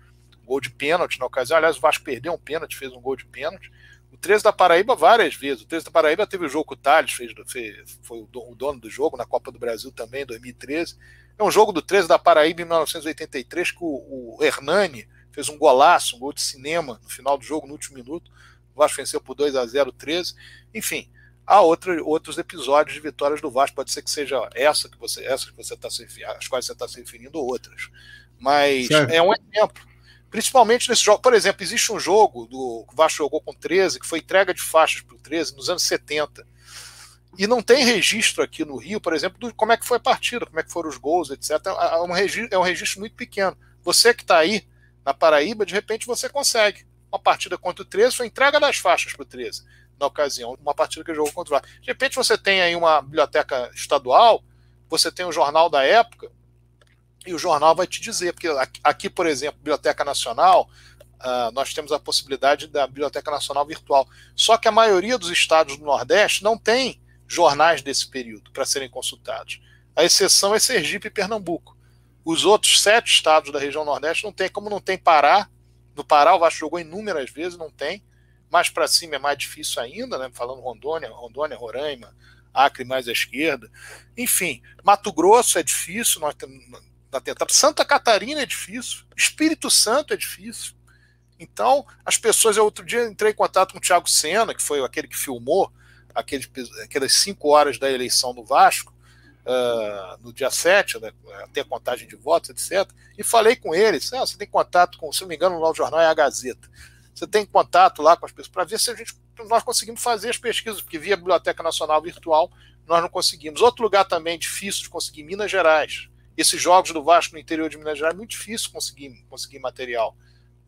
gol de pênalti na ocasião. Aliás, o Vasco perdeu um pênalti, fez um gol de pênalti. O 13 da Paraíba várias vezes. O 13 da Paraíba teve o jogo com o Thales, fez, fez, foi o dono do jogo na Copa do Brasil também, em 2013. É um jogo do 13 da Paraíba em 1983 que o, o Hernani fez um golaço, um gol de cinema no final do jogo, no último minuto. O Vasco venceu por 2 a 0 13. Enfim, há outro, outros episódios de vitórias do Vasco. Pode ser que seja essa que você, essa que você está se as quais você está se referindo, ou outras. Mas certo. é um exemplo. Principalmente nesse jogo. Por exemplo, existe um jogo do que o Vasco jogou com 13, que foi entrega de faixas para o 13 nos anos 70. E não tem registro aqui no Rio, por exemplo, de como é que foi a partida, como é que foram os gols, etc. É um registro, é um registro muito pequeno. Você que está aí na Paraíba, de repente você consegue. Uma partida contra o 13 foi entrega das faixas para o 13 na ocasião, uma partida que jogou contra o VAR. De repente você tem aí uma biblioteca estadual, você tem o jornal da época, e o jornal vai te dizer, porque aqui, por exemplo, Biblioteca Nacional, uh, nós temos a possibilidade da Biblioteca Nacional virtual. Só que a maioria dos estados do Nordeste não tem jornais desse período para serem consultados. A exceção é Sergipe e Pernambuco. Os outros sete estados da região Nordeste não tem, como não tem Pará. No Pará, o Vasco jogou inúmeras vezes, não tem. Mais para cima é mais difícil ainda, né? falando Rondônia, Rondônia, Roraima, Acre mais à esquerda. Enfim, Mato Grosso é difícil, nós tentada. Santa Catarina é difícil, Espírito Santo é difícil. Então, as pessoas, eu outro dia entrei em contato com o Thiago Sena, que foi aquele que filmou aquele, aquelas cinco horas da eleição do Vasco, uh, no dia 7, né, até a contagem de votos, etc. E falei com ele, ah, você tem contato com, se não me engano, o jornal é a Gazeta. Você tem contato lá com as pessoas para ver se a gente, nós conseguimos fazer as pesquisas, porque via Biblioteca Nacional Virtual nós não conseguimos. Outro lugar também difícil de conseguir, Minas Gerais. Esses jogos do Vasco no interior de Minas Gerais é muito difícil conseguir, conseguir material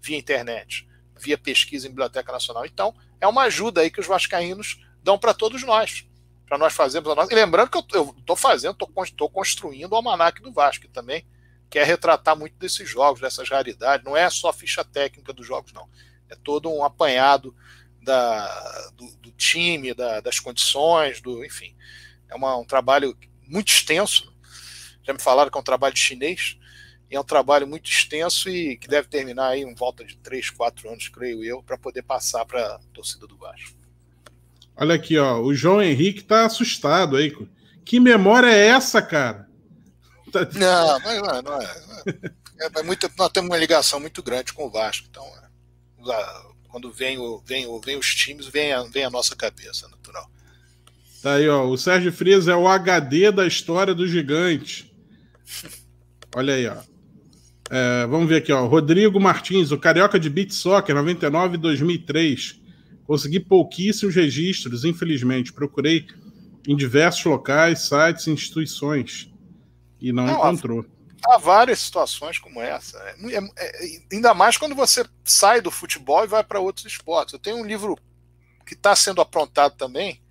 via internet, via pesquisa em Biblioteca Nacional. Então, é uma ajuda aí que os vascaínos dão para todos nós, para nós fazermos a nossa. E lembrando que eu estou fazendo, estou construindo o Almanac do Vasco também, quer retratar muito desses jogos, dessas raridades. Não é só ficha técnica dos jogos, não é todo um apanhado da, do, do time, da, das condições, do, enfim. É uma, um trabalho muito extenso. Já me falaram que é um trabalho chinês, e é um trabalho muito extenso e que deve terminar aí em volta de 3, 4 anos, creio eu, para poder passar para a torcida do Vasco. Olha aqui, ó, o João Henrique está assustado aí. Que memória é essa, cara? Não, mas não é. Não é, não é. é muito, nós temos uma ligação muito grande com o Vasco, então é. Quando vem, o, vem, o, vem os times, vem a, vem a nossa cabeça, natural. Tá aí, ó. O Sérgio Frias é o HD da história do gigante. Olha aí, ó. É, vamos ver aqui, ó. Rodrigo Martins, o Carioca de Beat Soccer, 99 e 2003. Consegui pouquíssimos registros, infelizmente. Procurei em diversos locais, sites, instituições e não, não encontrou. Há, várias situações como essa. É, é, é, ainda mais quando você sai do futebol e vai para outros esportes. Eu tenho um livro que está sendo aprontado também,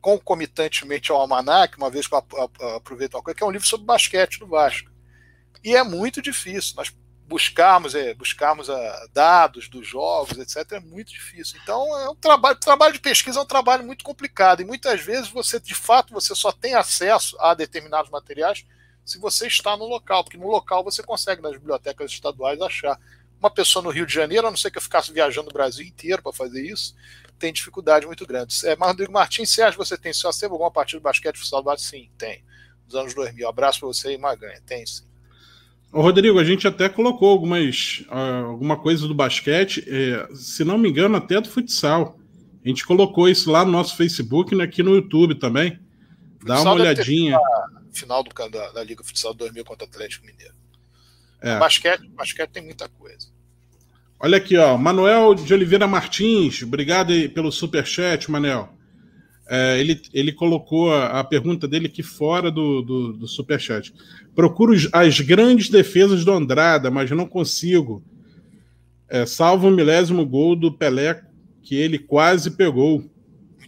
concomitantemente ao Almanac, uma vez que eu aproveito uma coisa, que é um livro sobre basquete do Vasco. E é muito difícil. Nós buscarmos, é, buscarmos a, ah, dados dos jogos, etc., é muito difícil. Então, é um trabalho, trabalho de pesquisa é um trabalho muito complicado. E muitas vezes você, de fato, você só tem acesso a determinados materiais se você está no local, porque no local você consegue nas bibliotecas estaduais achar. Uma pessoa no Rio de Janeiro, a não ser que eu ficasse viajando o Brasil inteiro para fazer isso, tem dificuldade muito grande. É, Rodrigo Martins, que você tem seu acervo alguma partida de basquete futsal do Sim, tem. Dos anos 2000. Abraço para você e Maganha. Tem sim. Ô, Rodrigo, a gente até colocou algumas, uh, alguma coisa do basquete, é, se não me engano, até do futsal. A gente colocou isso lá no nosso Facebook e aqui no YouTube também. Dá uma olhadinha. Final do, da, da Liga Futsal 2000 contra o Atlético Mineiro. É. Basquete, basquete tem muita coisa. Olha aqui, ó. Manuel de Oliveira Martins, obrigado pelo super chat, Manel. É, ele, ele colocou a, a, pergunta dele aqui fora do, do, do superchat. Procuro as grandes defesas do Andrada, mas não consigo. É, salvo o milésimo gol do Pelé que ele quase pegou.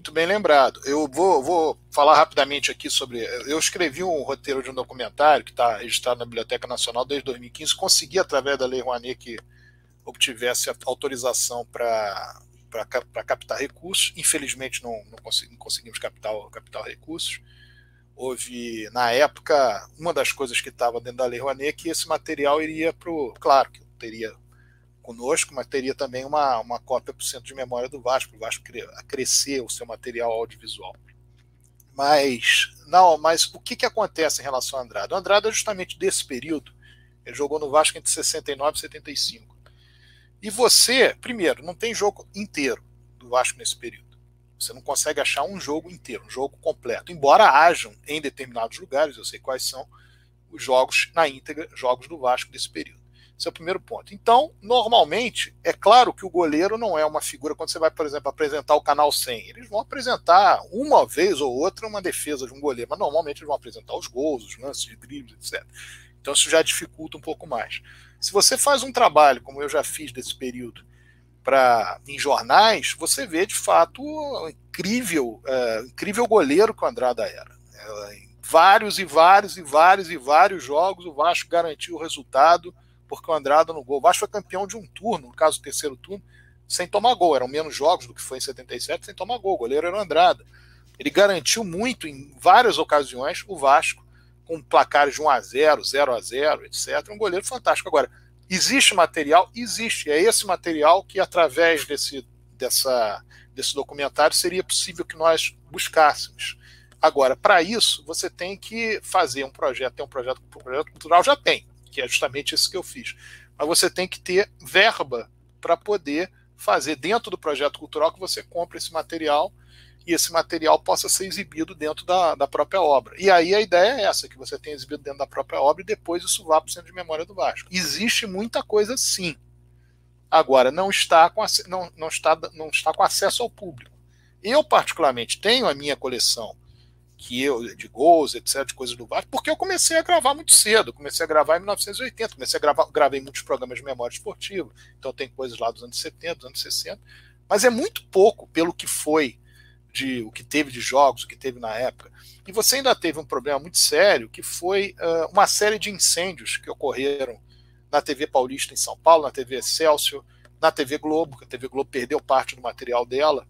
Muito bem lembrado. Eu vou, vou falar rapidamente aqui sobre. Eu escrevi um roteiro de um documentário que está registrado na Biblioteca Nacional desde 2015. Consegui, através da Lei Rouanet, que obtivesse autorização para captar recursos. Infelizmente, não, não, consegui, não conseguimos captar, captar recursos. Houve, na época, uma das coisas que estava dentro da Lei Rouanet é que esse material iria para o. Claro que teria conosco, mas teria também uma, uma cópia por cento de memória do Vasco, para o Vasco crescer o seu material audiovisual. Mas, não, mas o que, que acontece em relação ao Andrade? O Andrade é justamente desse período. Ele jogou no Vasco entre 69 e 75. E você, primeiro, não tem jogo inteiro do Vasco nesse período. Você não consegue achar um jogo inteiro, um jogo completo. Embora hajam em determinados lugares, eu sei quais são, os jogos na íntegra, jogos do Vasco desse período. Esse é primeiro ponto. Então, normalmente, é claro que o goleiro não é uma figura quando você vai, por exemplo, apresentar o canal 100. Eles vão apresentar uma vez ou outra uma defesa de um goleiro, mas normalmente eles vão apresentar os gols, os lances de dribles, etc. Então isso já dificulta um pouco mais. Se você faz um trabalho, como eu já fiz desse período, para em jornais, você vê de fato o incrível, é, incrível goleiro que o Andrada era. É, em vários e vários e vários e vários jogos, o Vasco garantiu o resultado porque o Andrada no gol. O Vasco foi campeão de um turno, no caso do terceiro turno, sem tomar gol. Eram menos jogos do que foi em 77, sem tomar gol. O goleiro era o Andrada. Ele garantiu muito em várias ocasiões o Vasco com placares de 1 a 0 0 a 0 etc. Um goleiro fantástico. Agora, existe material? Existe. É esse material que, através desse, dessa, desse documentário, seria possível que nós buscássemos. Agora, para isso, você tem que fazer um projeto, tem um projeto, um projeto cultural, já tem, que é justamente isso que eu fiz. Mas você tem que ter verba para poder fazer dentro do projeto cultural que você compre esse material e esse material possa ser exibido dentro da, da própria obra. E aí a ideia é essa, que você tenha exibido dentro da própria obra e depois isso vá para o centro de memória do Vasco. Existe muita coisa sim. Agora, não está com, não, não está, não está com acesso ao público. Eu, particularmente, tenho a minha coleção que eu, de gols, etc., de coisas do Vasco, porque eu comecei a gravar muito cedo. Comecei a gravar em 1980, comecei a gravar, gravei muitos programas de memória esportiva, então tem coisas lá dos anos 70, dos anos 60, mas é muito pouco pelo que foi de o que teve de jogos, o que teve na época. E você ainda teve um problema muito sério, que foi uh, uma série de incêndios que ocorreram na TV Paulista em São Paulo, na TV Excelsior, na TV Globo, que a TV Globo perdeu parte do material dela.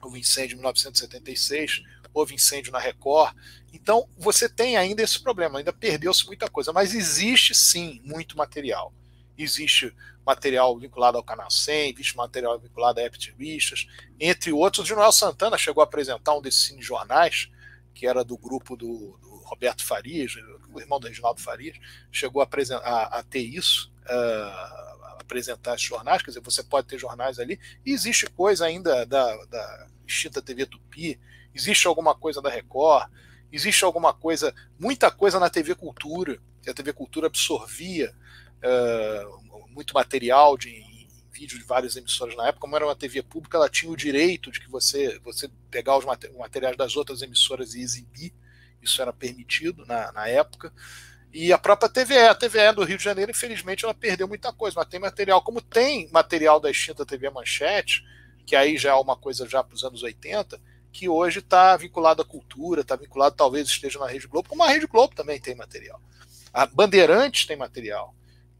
Houve incêndio em 1976, houve incêndio na Record. Então, você tem ainda esse problema, ainda perdeu-se muita coisa, mas existe sim muito material. Existe material vinculado ao Canal 100, existe material vinculado a Eptivistas, entre outros. O Joel Santana chegou a apresentar um desses cinejornais, que era do grupo do, do, Roberto Farias, o irmão do Reginaldo Farias, chegou a, a, a ter isso, uh, apresentar esses jornais, quer dizer, você pode ter jornais ali, e existe coisa ainda da, da extinta TV Tupi, existe alguma coisa da Record, existe alguma coisa, muita coisa na TV Cultura, que a TV Cultura absorvia uh, muito material de vídeo de várias emissoras na época, como era uma TV pública, ela tinha o direito de que você, você pegar os materiais das outras emissoras e exibir, isso era permitido na, na época. E a própria TVE, a TVE do Rio de Janeiro, infelizmente, ela perdeu muita coisa, mas tem material, como tem material da extinta TV Manchete, que aí já é uma coisa já para os anos 80, que hoje está vinculado à cultura, está vinculado, talvez esteja na Rede Globo, como a Rede Globo também tem material. A Bandeirantes tem material.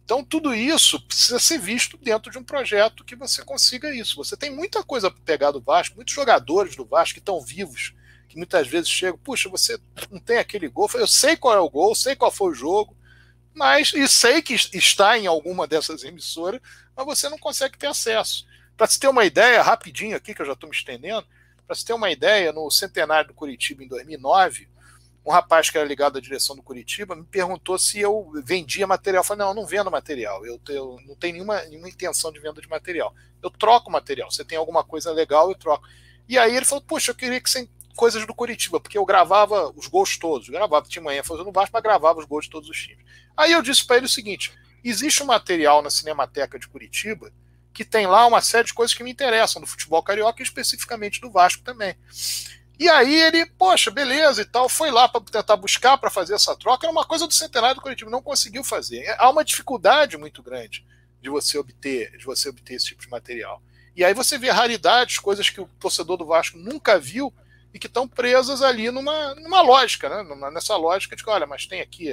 Então, tudo isso precisa ser visto dentro de um projeto que você consiga isso. Você tem muita coisa para pegar do Vasco, muitos jogadores do Vasco que estão vivos, que muitas vezes chegam, puxa, você não tem aquele gol. Eu sei qual é o gol, sei qual foi o jogo, mas e sei que está em alguma dessas emissoras, mas você não consegue ter acesso. Para se ter uma ideia, rapidinho aqui, que eu já estou me estendendo, para se ter uma ideia, no centenário do Curitiba, em 2009, um rapaz que era ligado à direção do Curitiba me perguntou se eu vendia material. Eu falei, não, eu não vendo material, eu, eu não tenho nenhuma, nenhuma intenção de venda de material. Eu troco material, você tem alguma coisa legal, eu troco. E aí ele falou, poxa, eu queria que você coisas do Curitiba, porque eu gravava os gols todos, eu gravava, tinha manhã fazendo baixo, mas gravava os gols de todos os times. Aí eu disse para ele o seguinte: existe um material na Cinemateca de Curitiba que tem lá uma série de coisas que me interessam, do futebol carioca e especificamente do Vasco também. E aí ele, poxa, beleza e tal, foi lá para tentar buscar para fazer essa troca. Era uma coisa do centenário do Curitiba, não conseguiu fazer. Há uma dificuldade muito grande de você obter, de você obter esse tipo de material. E aí você vê raridades, coisas que o torcedor do Vasco nunca viu e que estão presas ali numa, numa lógica, né? Nessa lógica de que, olha, mas tem aqui,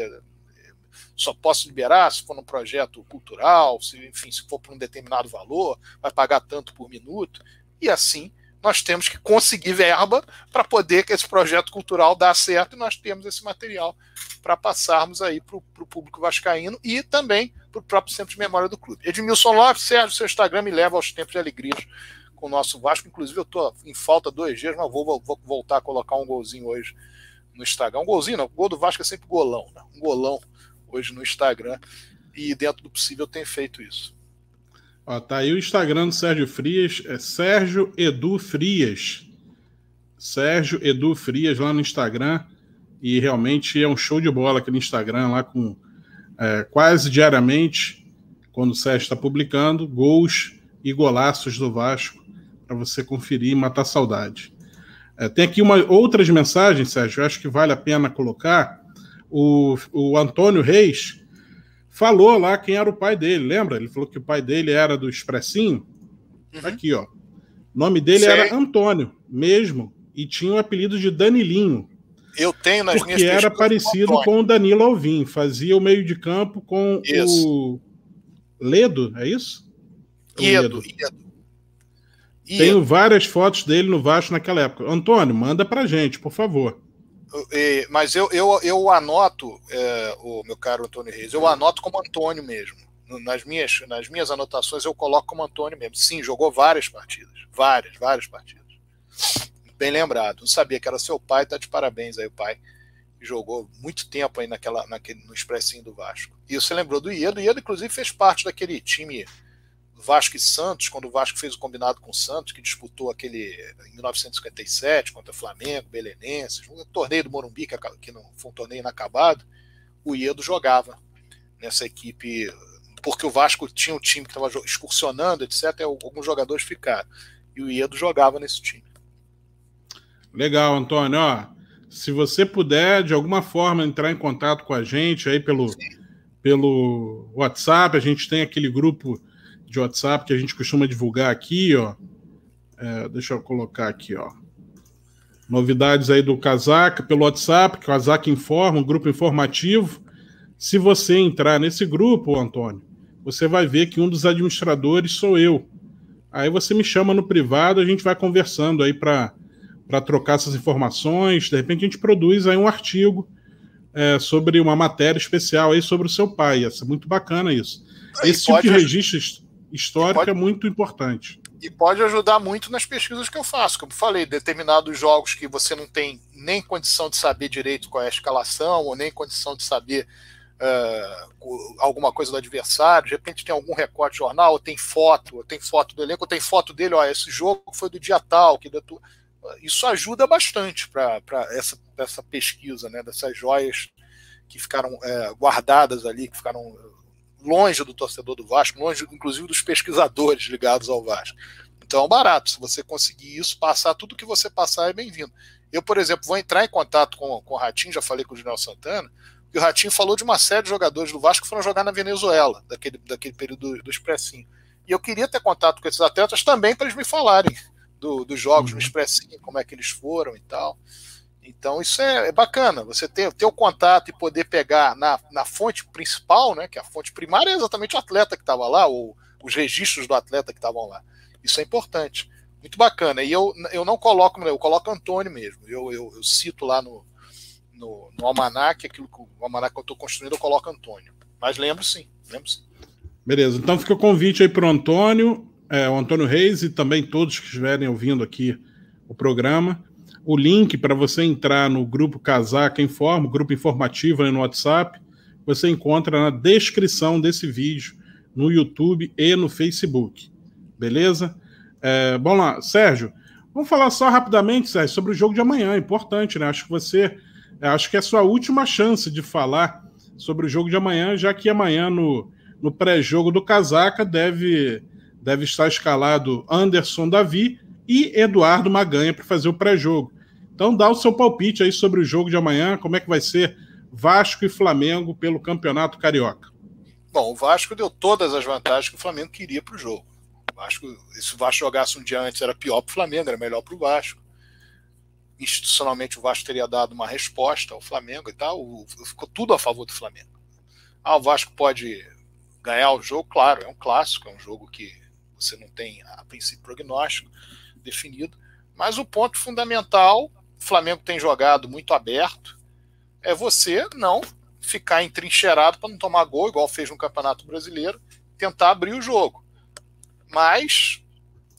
só posso liberar se for num projeto cultural, se, enfim, se for por um determinado valor, vai pagar tanto por minuto, e assim nós temos que conseguir verba para poder que esse projeto cultural dá certo e nós temos esse material para passarmos aí para o público vascaíno e também para o próprio Centro de Memória do Clube. Edmilson Lopes, Sérgio, seu Instagram me leva aos tempos de alegria com o nosso Vasco. Inclusive, eu estou em falta dois dias, mas vou, vou, voltar a colocar um golzinho hoje no Instagram. Um golzinho, não. O gol do Vasco é sempre golão, né? Um golão hoje no Instagram. E dentro do possível tenho feito isso. Ó, tá aí o Instagram do Sérgio Frias, é Sérgio Edu Frias. Sérgio Edu Frias lá no Instagram. E realmente é um show de bola aqui no Instagram, lá com é, quase diariamente, quando o Sérgio está publicando, gols e golaços do Vasco para você conferir e matar saudade. É, tem aqui uma, outras mensagens, Sérgio, eu acho que vale a pena colocar. O, o Antônio Reis falou lá quem era o pai dele, lembra? Ele falou que o pai dele era do Expressinho. Uhum. Aqui, ó. O nome dele Sei. era Antônio, mesmo, e tinha o apelido de Danilinho. Eu tenho nas porque minhas era parecido com, com o Danilo Alvim, fazia o meio de campo com isso. o Ledo, é isso? Iedo. Tenho várias fotos dele no Vasco naquela época. Antônio, manda pra gente, por favor. Mas eu, eu, eu anoto, é, o meu caro Antônio Reis, eu anoto como Antônio mesmo. Nas minhas, nas minhas anotações eu coloco como Antônio mesmo. Sim, jogou várias partidas. Várias, várias partidas. Bem lembrado. Não sabia que era seu pai, tá de parabéns aí, o pai. Jogou muito tempo aí naquela, naquele, no expressinho do Vasco. E você lembrou do Iedo. O Iedo, inclusive, fez parte daquele time Vasco e Santos, quando o Vasco fez o combinado com o Santos, que disputou aquele em 1957 contra Flamengo, Belenenses, um torneio do Morumbi, que, que não foi um torneio inacabado, o Iedo jogava nessa equipe, porque o Vasco tinha um time que estava excursionando, etc., e alguns jogadores ficaram. E o Iedo jogava nesse time. Legal, Antônio. Ó, se você puder, de alguma forma, entrar em contato com a gente aí pelo, pelo WhatsApp, a gente tem aquele grupo de WhatsApp que a gente costuma divulgar aqui, ó. É, deixa eu colocar aqui, ó. Novidades aí do Casaca pelo WhatsApp, Casaca Informa, um grupo informativo. Se você entrar nesse grupo, Antônio, você vai ver que um dos administradores sou eu. Aí você me chama no privado, a gente vai conversando aí para trocar essas informações. De repente a gente produz aí um artigo é, sobre uma matéria especial aí sobre o seu pai. Ia ser muito bacana isso. Esse tipo de registro histórica pode, é muito importante. E pode ajudar muito nas pesquisas que eu faço. Como falei, determinados jogos que você não tem nem condição de saber direito qual é a escalação, ou nem condição de saber uh, alguma coisa do adversário, de repente tem algum recorte de jornal, ou tem foto, ou tem foto do elenco, ou tem foto dele, ó, esse jogo foi do dia tal, que da isso ajuda bastante para essa, essa pesquisa, né, dessas joias que ficaram é, guardadas ali, que ficaram longe do torcedor do Vasco, longe inclusive dos pesquisadores ligados ao Vasco. Então é barato, se você conseguir isso, passar tudo que você passar é bem-vindo. Eu, por exemplo, vou entrar em contato com, com o Ratinho, já falei com o Junior Santana, e o Ratinho falou de uma série de jogadores do Vasco que foram jogar na Venezuela, daquele, daquele período do, do Expressinho. E eu queria ter contato com esses atletas também para eles me falarem do, dos jogos uhum. no Expressinho, como é que eles foram e tal. Então isso é, é, bacana, você ter, ter o contato e poder pegar na, na fonte principal, né, que é a fonte primária é exatamente o atleta que estava lá, ou os registros do atleta que estavam lá. Isso é importante. Muito bacana. E eu, eu não coloco, eu coloco Antônio mesmo. Eu, eu, eu cito lá no, no, no almanac, aquilo que o almanac que eu estou construindo, eu coloco Antônio. Mas lembro sim, lembro sim. Beleza, então fica o convite aí para o Antônio, é, o Antônio Reis e também todos que estiverem ouvindo aqui o programa. O link para você entrar no grupo Casaca Informa, grupo informativo no WhatsApp, você encontra na descrição desse vídeo no YouTube e no Facebook. Beleza? É, bom lá, Sérgio, vamos falar só rapidamente, Sérgio, sobre o jogo de amanhã. É importante, né? Acho que você acho que é a sua última chance de falar sobre o jogo de amanhã, já que amanhã no, no pré-jogo do Casaca deve, deve estar escalado Anderson Davi e Eduardo Maganha para fazer o pré-jogo. Então dá o seu palpite aí sobre o jogo de amanhã, como é que vai ser Vasco e Flamengo pelo Campeonato Carioca. Bom, o Vasco deu todas as vantagens que o Flamengo queria para o jogo. Vasco, se o Vasco jogasse um dia antes era pior para o Flamengo, era melhor para o Vasco institucionalmente o Vasco teria dado uma resposta ao Flamengo e tal, ficou tudo a favor do Flamengo. Ah, o Vasco pode ganhar o jogo, claro, é um clássico, é um jogo que você não tem a princípio prognóstico definido, mas o ponto fundamental, o Flamengo tem jogado muito aberto, é você não ficar entrincheirado para não tomar gol, igual fez no Campeonato Brasileiro, tentar abrir o jogo. Mas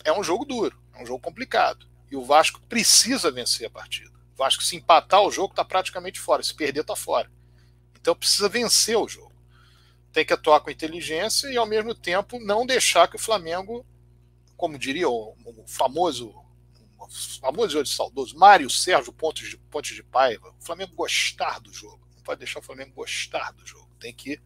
é um jogo duro, é um jogo complicado. E o Vasco precisa vencer a partida. O Vasco, se empatar o jogo, está praticamente fora. Se perder, está fora. Então precisa vencer o jogo. Tem que atuar com inteligência e, ao mesmo tempo, não deixar que o Flamengo, como diria o, o famoso, o famoso hoje saudoso, Mário Sérgio Pontes de, Pontes de Paiva, o Flamengo gostar do jogo. Não pode deixar o Flamengo gostar do jogo. Tem que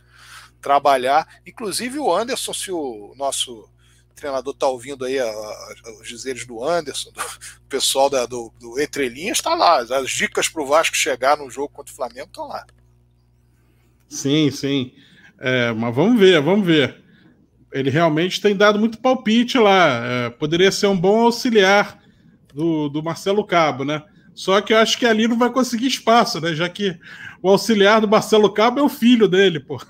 trabalhar. Inclusive o Anderson, se o nosso treinador está ouvindo aí a, a, os dizeres do Anderson, do pessoal da, do, do Entrelinhas, está lá. As dicas para o Vasco chegar no jogo contra o Flamengo estão lá. Sim, sim. É, mas vamos ver, vamos ver. Ele realmente tem dado muito palpite lá. É, poderia ser um bom auxiliar do, do Marcelo Cabo, né? Só que eu acho que ali não vai conseguir espaço, né? Já que o auxiliar do Marcelo Cabo é o filho dele, pô.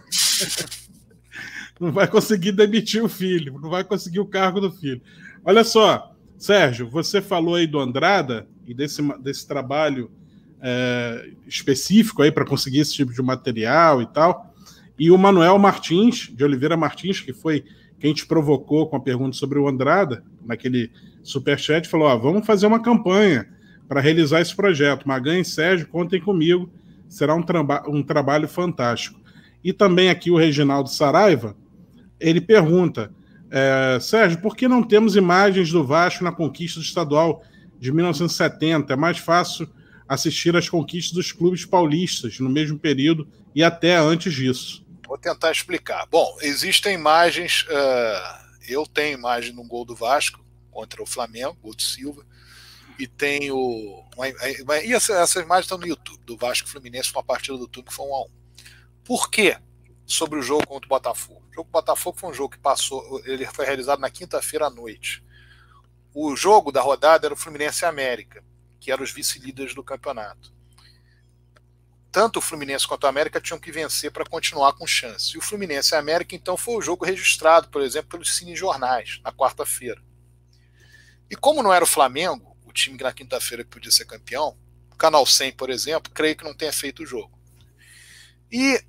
não vai conseguir demitir o filho, não vai conseguir o cargo do filho. Olha só, Sérgio, você falou aí do Andrada e desse, desse trabalho é, específico aí para conseguir esse tipo de material e tal. E o Manuel Martins, de Oliveira Martins, que foi quem te provocou com a pergunta sobre o Andrada, naquele superchat, falou: vamos fazer uma campanha para realizar esse projeto. Magan e Sérgio, contem comigo, será um, traba um trabalho fantástico. E também aqui o Reginaldo Saraiva, ele pergunta: é, Sérgio, por que não temos imagens do Vasco na conquista do estadual de 1970? É mais fácil assistir às conquistas dos clubes paulistas no mesmo período e até antes disso. Vou tentar explicar. Bom, existem imagens. Uh, eu tenho imagem no gol do Vasco contra o Flamengo, gol do Silva, e tenho. Uma, uma, e essas, essas imagens estão no YouTube, do Vasco Fluminense, uma partida do turno que foi um a um. Por quê? sobre o jogo contra o Botafogo. O jogo do Botafogo foi um jogo que passou, ele foi realizado na quinta-feira à noite. O jogo da rodada era o Fluminense América, que eram os vice-líderes do campeonato. Tanto o Fluminense quanto a América tinham que vencer para continuar com chance. E o Fluminense e a América, então, foi o jogo registrado, por exemplo, pelos cinejornais, na quarta-feira. E como não era o Flamengo, o time que na quinta-feira podia ser campeão, o Canal 100, por exemplo, creio que não tenha feito o jogo. E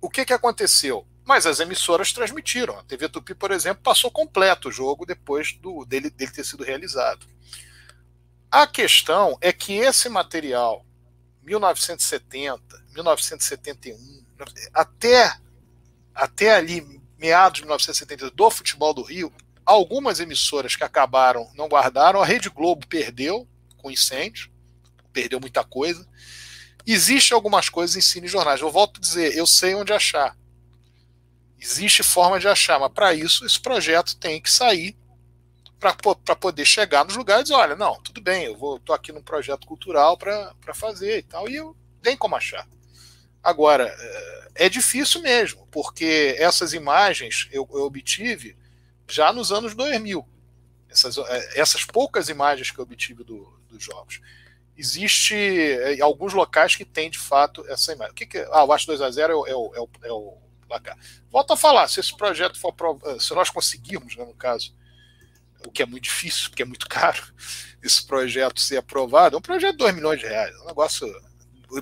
o que, que aconteceu? Mas as emissoras transmitiram. A TV Tupi, por exemplo, passou completo o jogo depois do, dele, dele ter sido realizado. A questão é que esse material, 1970, 1971, até, até ali, meados de 1970, do futebol do Rio, algumas emissoras que acabaram não guardaram. A Rede Globo perdeu com incêndio, perdeu muita coisa. Existe algumas coisas em cine jornais. Eu volto a dizer, eu sei onde achar. Existe forma de achar, mas para isso esse projeto tem que sair para poder chegar nos lugares e dizer, olha, não, tudo bem, eu vou tô aqui num projeto cultural para fazer e tal, e eu tem como achar. Agora, é, é difícil mesmo, porque essas imagens eu, eu obtive já nos anos 2000. Essas, é, essas poucas imagens que eu obtive do, dos jogos. Existe é, alguns locais que tem de fato essa imagem. O que, que Ah, o Acho 2 a 0 é o, é é o, é o placar. Volto a falar, se esse projeto for se nós conseguirmos, né, no caso, o que é muito difícil, porque é muito caro, esse projeto ser aprovado, é um projeto de 2 milhões de reais, é um negócio.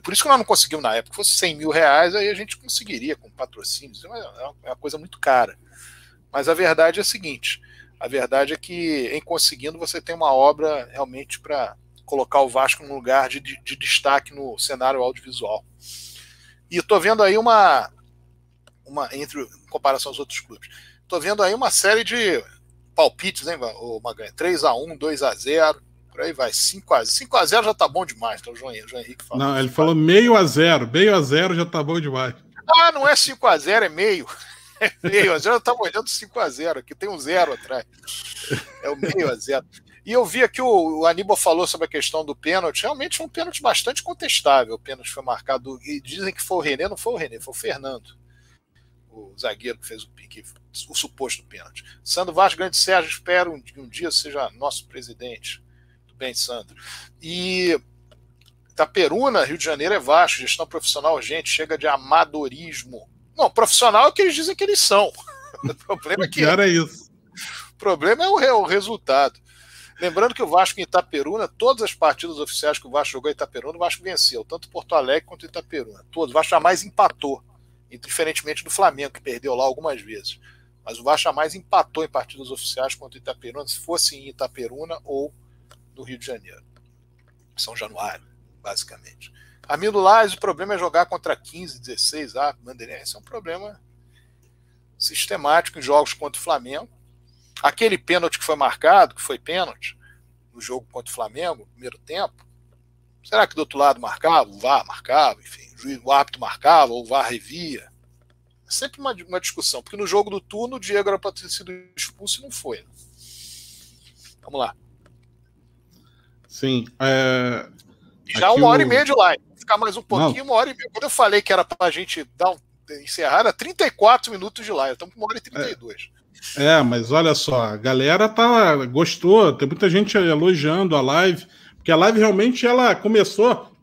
Por isso que nós não conseguimos na época. Se fosse 100 mil reais, aí a gente conseguiria com patrocínios. É, é uma coisa muito cara. Mas a verdade é a seguinte: a verdade é que, em conseguindo, você tem uma obra realmente para colocar o Vasco num lugar de, de, de, destaque no cenário audiovisual. E estou vendo aí uma, uma entre em comparação aos outros clubes, estou vendo aí uma série de palpites, hein, o Maganha? 3x1, 2x0, por aí vai. 5x0. 5x0 já tá bom demais, tá o João, João Henrique falou. Não, ele falou meio a zero. Meio a zero já tá bom demais. Ah, não é 5x0, é meio. É meio a zero, eu tava olhando 5x0, aqui tem um zero atrás. É o meio a zero. E eu vi aqui o, o Aníbal falou sobre a questão do pênalti. Realmente foi um pênalti bastante contestável. O pênalti foi marcado. E dizem que foi o René, não foi o René, foi o Fernando o zagueiro que fez o, que, o suposto pênalti. Sandro Vasco Grande Sérgio, espero que um dia seja nosso presidente. Tudo bem, Sandro. E Itaperuna, Rio de Janeiro é Vasco, gestão profissional urgente, chega de amadorismo. Não, profissional é o que eles dizem que eles são. O problema é que. Era isso. O problema é o, é o resultado. Lembrando que o Vasco em Itaperuna, todas as partidas oficiais que o Vasco jogou em Itaperuna, o Vasco venceu, tanto Porto Alegre quanto Itaperuna. Todos. O Vasco jamais empatou diferentemente do Flamengo, que perdeu lá algumas vezes. Mas o Vasco jamais empatou em partidas oficiais contra o Itaperuna, se fosse em Itaperuna ou no Rio de Janeiro. São Januário, basicamente. Amigo Lais, o problema é jogar contra 15, 16, ah, Bandeirense. É um problema sistemático em jogos contra o Flamengo. Aquele pênalti que foi marcado, que foi pênalti, no jogo contra o Flamengo, primeiro tempo, será que do outro lado marcava? O VAR marcava, enfim o árbitro marcava, ou o VAR revia. É sempre uma, uma discussão, porque no jogo do turno o Diego era para ter sido expulso e não foi. Né? Vamos lá. Sim. É... Já Aqui uma hora o... e meia de live. Vou ficar mais um pouquinho, não. uma hora e meia. Quando eu falei que era para a gente dar um, encerrar, era 34 minutos de live. Estamos com uma hora e 32. É. é, mas olha só, a galera tá, gostou, tem muita gente elogiando a live, porque a live realmente ela começou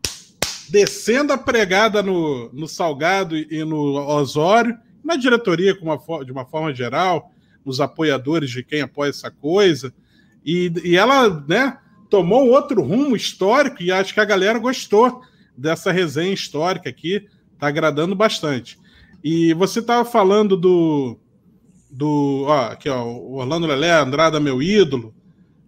descendo a pregada no, no Salgado e no Osório, na diretoria uma, de uma forma geral, nos apoiadores de quem apoia essa coisa. E, e ela né, tomou outro rumo histórico e acho que a galera gostou dessa resenha histórica aqui, está agradando bastante. E você estava falando do. do ó, aqui, ó, o Orlando Lelé, Andrada, meu ídolo.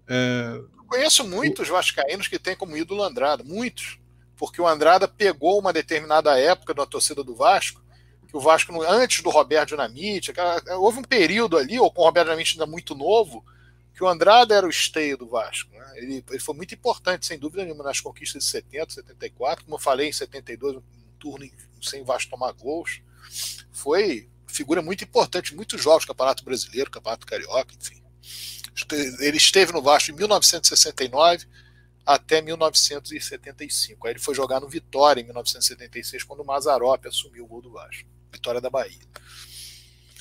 É... Conheço muitos vascaínos que têm como ídolo Andrada, muitos porque o Andrada pegou uma determinada época da torcida do Vasco, que o Vasco, antes do Roberto Dinamite, houve um período ali, ou com o Roberto Dinamite ainda muito novo, que o Andrada era o esteio do Vasco. Né? Ele, ele, foi muito importante, sem dúvida nenhuma, nas conquistas de 70, 74, como eu falei, em 72, um turno sem o Vasco tomar gols. Foi figura muito importante, muitos jogos, Campeonato Brasileiro, Campeonato Carioca, enfim. Ele esteve no Vasco em 1969, até 1975. Aí ele foi jogar no Vitória em 1976, quando o Mazarop assumiu o gol do Vasco. Vitória da Bahia.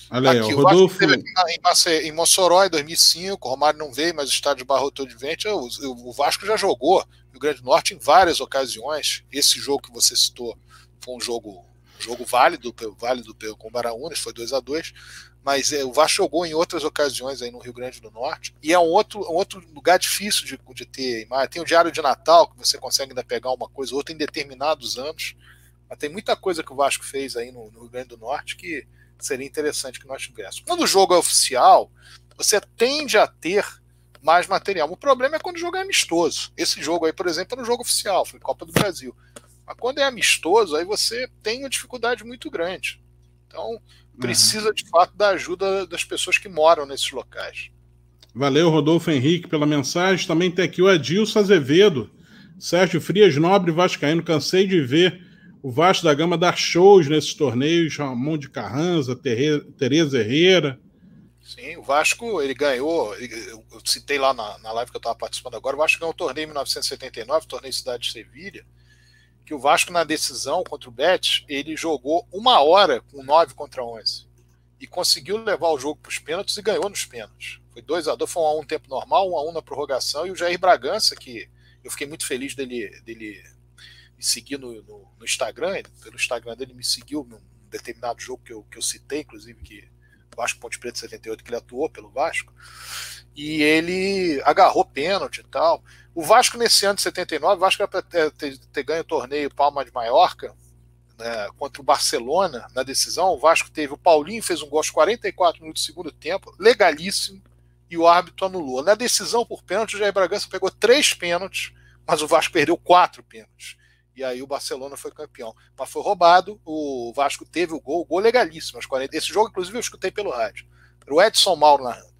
Olha aí, Aqui, o Rodolfo... em, em Mossoró em 2005, o Romário não veio, mas o estádio Barroto de Vente, o, o Vasco já jogou no Grande Norte em várias ocasiões. Esse jogo que você citou foi um jogo, um jogo válido, válido com o Baraunas, foi 2 a 2 mas é, o Vasco jogou em outras ocasiões aí no Rio Grande do Norte, e é um outro, um outro lugar difícil de, de ter imagem. Tem o Diário de Natal, que você consegue ainda pegar uma coisa ou outra em determinados anos, mas tem muita coisa que o Vasco fez aí no, no Rio Grande do Norte que seria interessante que nós tivéssemos. Quando o jogo é oficial, você tende a ter mais material. O problema é quando o jogo é amistoso. Esse jogo aí, por exemplo, era um jogo oficial, foi Copa do Brasil. Mas quando é amistoso, aí você tem uma dificuldade muito grande. Então, precisa uhum. de fato da ajuda das pessoas que moram nesses locais. Valeu, Rodolfo Henrique, pela mensagem. Também tem aqui o Adilson Azevedo, Sérgio Frias Nobre Vascaíno. Cansei de ver o Vasco da Gama dar shows nesses torneios. Ramon de Carranza, Tereza Herrera. Sim, o Vasco, ele ganhou, eu citei lá na, na live que eu estava participando agora, o Vasco ganhou o torneio em 1979, torneio Cidade de Sevilha, que o Vasco na decisão contra o Betis, ele jogou uma hora com 9 contra 11 e conseguiu levar o jogo para os pênaltis e ganhou nos pênaltis. Foi 2 a 2 foi um a 1 um tempo normal, 1 um a 1 na prorrogação e o Jair Bragança, que eu fiquei muito feliz dele, dele me seguir no, no, no Instagram, pelo Instagram dele me seguiu num determinado jogo que eu, que eu citei, inclusive, que Vasco Ponte Preta 78, que ele atuou pelo Vasco, e ele agarrou pênalti e tal. O Vasco, nesse ano de 79, o Vasco era para ter, ter, ter, ganho o torneio Palma de Maiorca né, contra o Barcelona na decisão. O Vasco teve o Paulinho, fez um gol aos 44 minutos do segundo tempo, legalíssimo, e o árbitro anulou. Na decisão por pênalti, o Jair Bragança pegou três pênaltis, mas o Vasco perdeu quatro pênaltis. E aí o Barcelona foi campeão. Mas foi roubado, o Vasco teve o gol, o gol legalíssimo. Esse jogo, inclusive, eu escutei pelo rádio. O Edson Mauro narrando.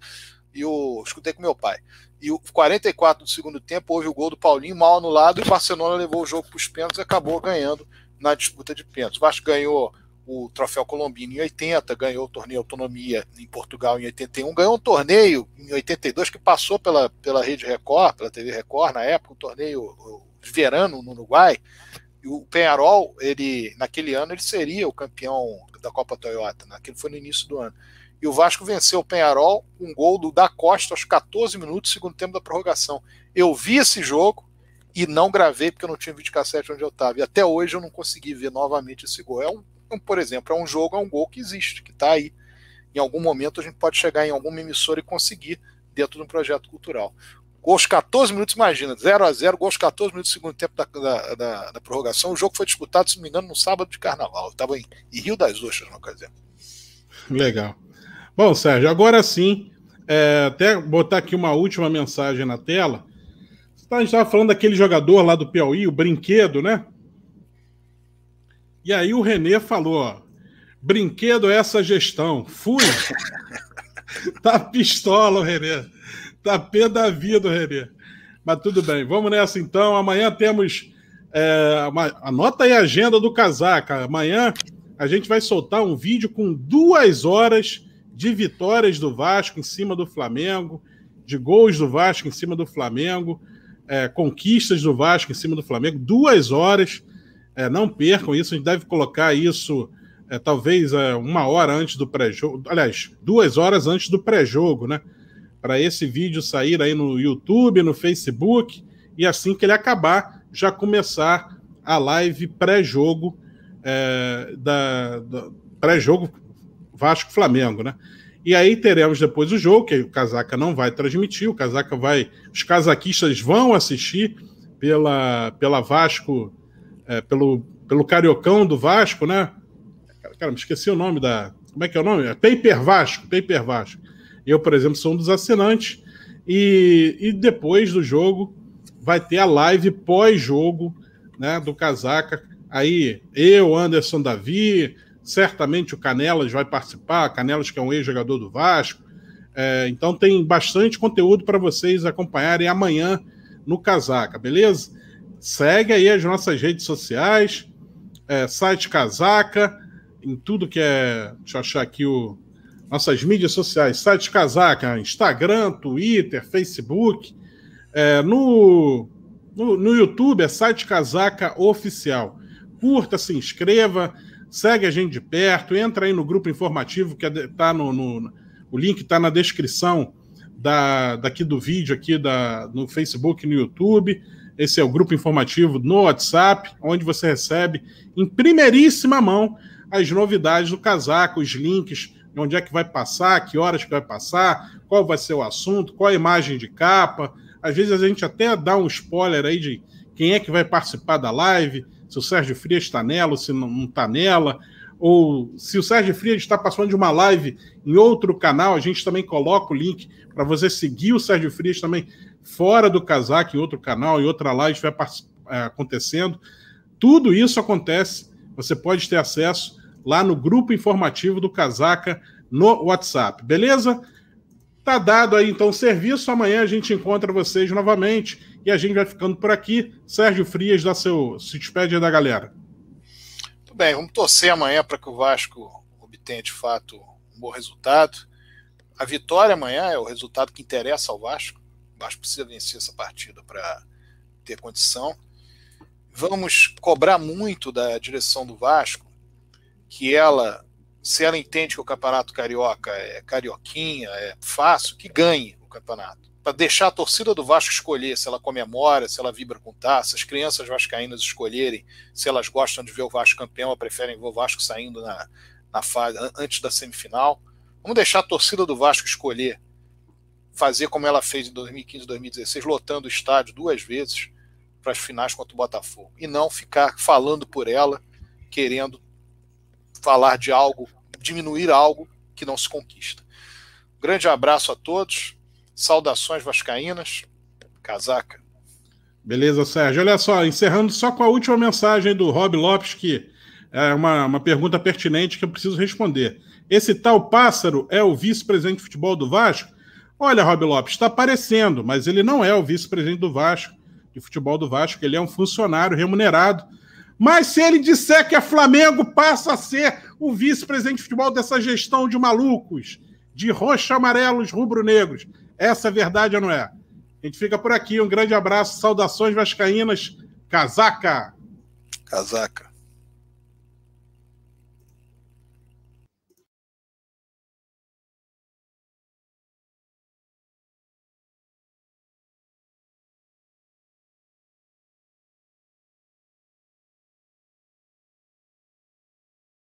E eu escutei com meu pai. E o 44 do segundo tempo houve o gol do Paulinho mal anulado e o Barcelona levou o jogo para os pênaltis e acabou ganhando na disputa de pênaltis. O Vasco ganhou o troféu Colombino em 80, ganhou o torneio Autonomia em Portugal em 81, ganhou um torneio em 82 que passou pela, pela Rede Record, pela TV Record na época, um torneio de verano no Uruguai. E o Penharol, ele, naquele ano, ele seria o campeão da Copa Toyota, né? foi no início do ano. E o Vasco venceu o Penharol com um gol do Da Costa aos 14 minutos, segundo tempo da prorrogação. Eu vi esse jogo e não gravei porque eu não tinha videocassete onde eu estava. E até hoje eu não consegui ver novamente esse gol. É um, um, por exemplo, é um jogo, é um gol que existe, que está aí. Em algum momento a gente pode chegar em alguma emissora e conseguir dentro de um projeto cultural. Gols 14 minutos, imagina, 0 a 0 gols 14 minutos do segundo tempo da, da, da, da, prorrogação. O jogo foi disputado, se não me engano, no sábado de carnaval. Estava em, em Rio das Ostras na ocasião. Legal. Bom, Sérgio, agora sim, é, até botar aqui uma última mensagem na tela. A gente estava falando daquele jogador lá do Piauí, o Brinquedo, né? E aí o Renê falou: ó, brinquedo é essa gestão. Fui. tá pistola o Renê. Tá pé da vida o Renê. Mas tudo bem, vamos nessa então. Amanhã temos. É, uma, anota aí a agenda do Casaca. Amanhã a gente vai soltar um vídeo com duas horas de vitórias do Vasco em cima do Flamengo, de gols do Vasco em cima do Flamengo, é, conquistas do Vasco em cima do Flamengo, duas horas. É, não percam isso, a gente deve colocar isso é, talvez é, uma hora antes do pré-jogo, aliás, duas horas antes do pré-jogo, né? Para esse vídeo sair aí no YouTube, no Facebook, e assim que ele acabar, já começar a live pré-jogo é, da, da pré-jogo Vasco-Flamengo, né? E aí teremos depois o jogo, que o Casaca não vai transmitir, o Casaca vai. Os casaquistas vão assistir pela, pela Vasco, é, pelo, pelo Cariocão do Vasco, né? Cara, me esqueci o nome da. Como é que é o nome? É Paper Vasco, Paper Vasco. Eu, por exemplo, sou um dos assinantes. E, e depois do jogo vai ter a live pós-jogo né, do Casaca. Aí eu, Anderson Davi, certamente o Canelas vai participar, Canelas que é um ex-jogador do Vasco. É, então tem bastante conteúdo para vocês acompanharem amanhã no Casaca, beleza? Segue aí as nossas redes sociais, é, site Casaca, em tudo que é. Deixa eu achar aqui o. Nossas mídias sociais, site Casaca, Instagram, Twitter, Facebook. É, no, no, no YouTube é site Casaca Oficial. Curta, se inscreva segue a gente de perto, entra aí no grupo informativo que está no, no, o link está na descrição da, daqui do vídeo aqui da, no Facebook, no YouTube. Esse é o grupo informativo no WhatsApp, onde você recebe em primeiríssima mão as novidades do casaco, os links, onde é que vai passar, que horas que vai passar, qual vai ser o assunto, qual a imagem de capa. Às vezes a gente até dá um spoiler aí de quem é que vai participar da live, se o Sérgio Frias está nela se não está nela, ou se o Sérgio Frias está passando de uma live em outro canal, a gente também coloca o link para você seguir o Sérgio Frias também fora do casaco, em outro canal, em outra live vai é, acontecendo. tudo isso acontece, você pode ter acesso lá no grupo informativo do Casaca no WhatsApp, beleza? Tá dado aí então o serviço. Amanhã a gente encontra vocês novamente e a gente vai ficando por aqui. Sérgio Frias, dá seu se despede da galera. Muito bem, vamos torcer amanhã para que o Vasco obtenha de fato um bom resultado. A vitória amanhã é o resultado que interessa ao Vasco. O Vasco precisa vencer essa partida para ter condição. Vamos cobrar muito da direção do Vasco que ela se ela entende que o campeonato carioca é carioquinha, é fácil, que ganhe o campeonato. Para deixar a torcida do Vasco escolher se ela comemora, se ela vibra com taça, as crianças vascaínas escolherem se elas gostam de ver o Vasco campeão ou preferem ver o Vasco saindo na, na fase antes da semifinal. Vamos deixar a torcida do Vasco escolher fazer como ela fez em 2015 e 2016, lotando o estádio duas vezes para as finais contra o Botafogo. E não ficar falando por ela, querendo falar de algo, diminuir algo que não se conquista. grande abraço a todos, saudações vascaínas, casaca. Beleza, Sérgio. Olha só, encerrando só com a última mensagem do Rob Lopes, que é uma, uma pergunta pertinente que eu preciso responder. Esse tal pássaro é o vice-presidente de futebol do Vasco? Olha, Rob Lopes, está aparecendo, mas ele não é o vice-presidente do Vasco, de futebol do Vasco, ele é um funcionário remunerado mas se ele disser que é Flamengo, passa a ser o vice-presidente de futebol dessa gestão de malucos, de roxo-amarelos, rubro-negros. Essa é verdade ou não é? A gente fica por aqui. Um grande abraço, saudações vascaínas. Casaca! Casaca.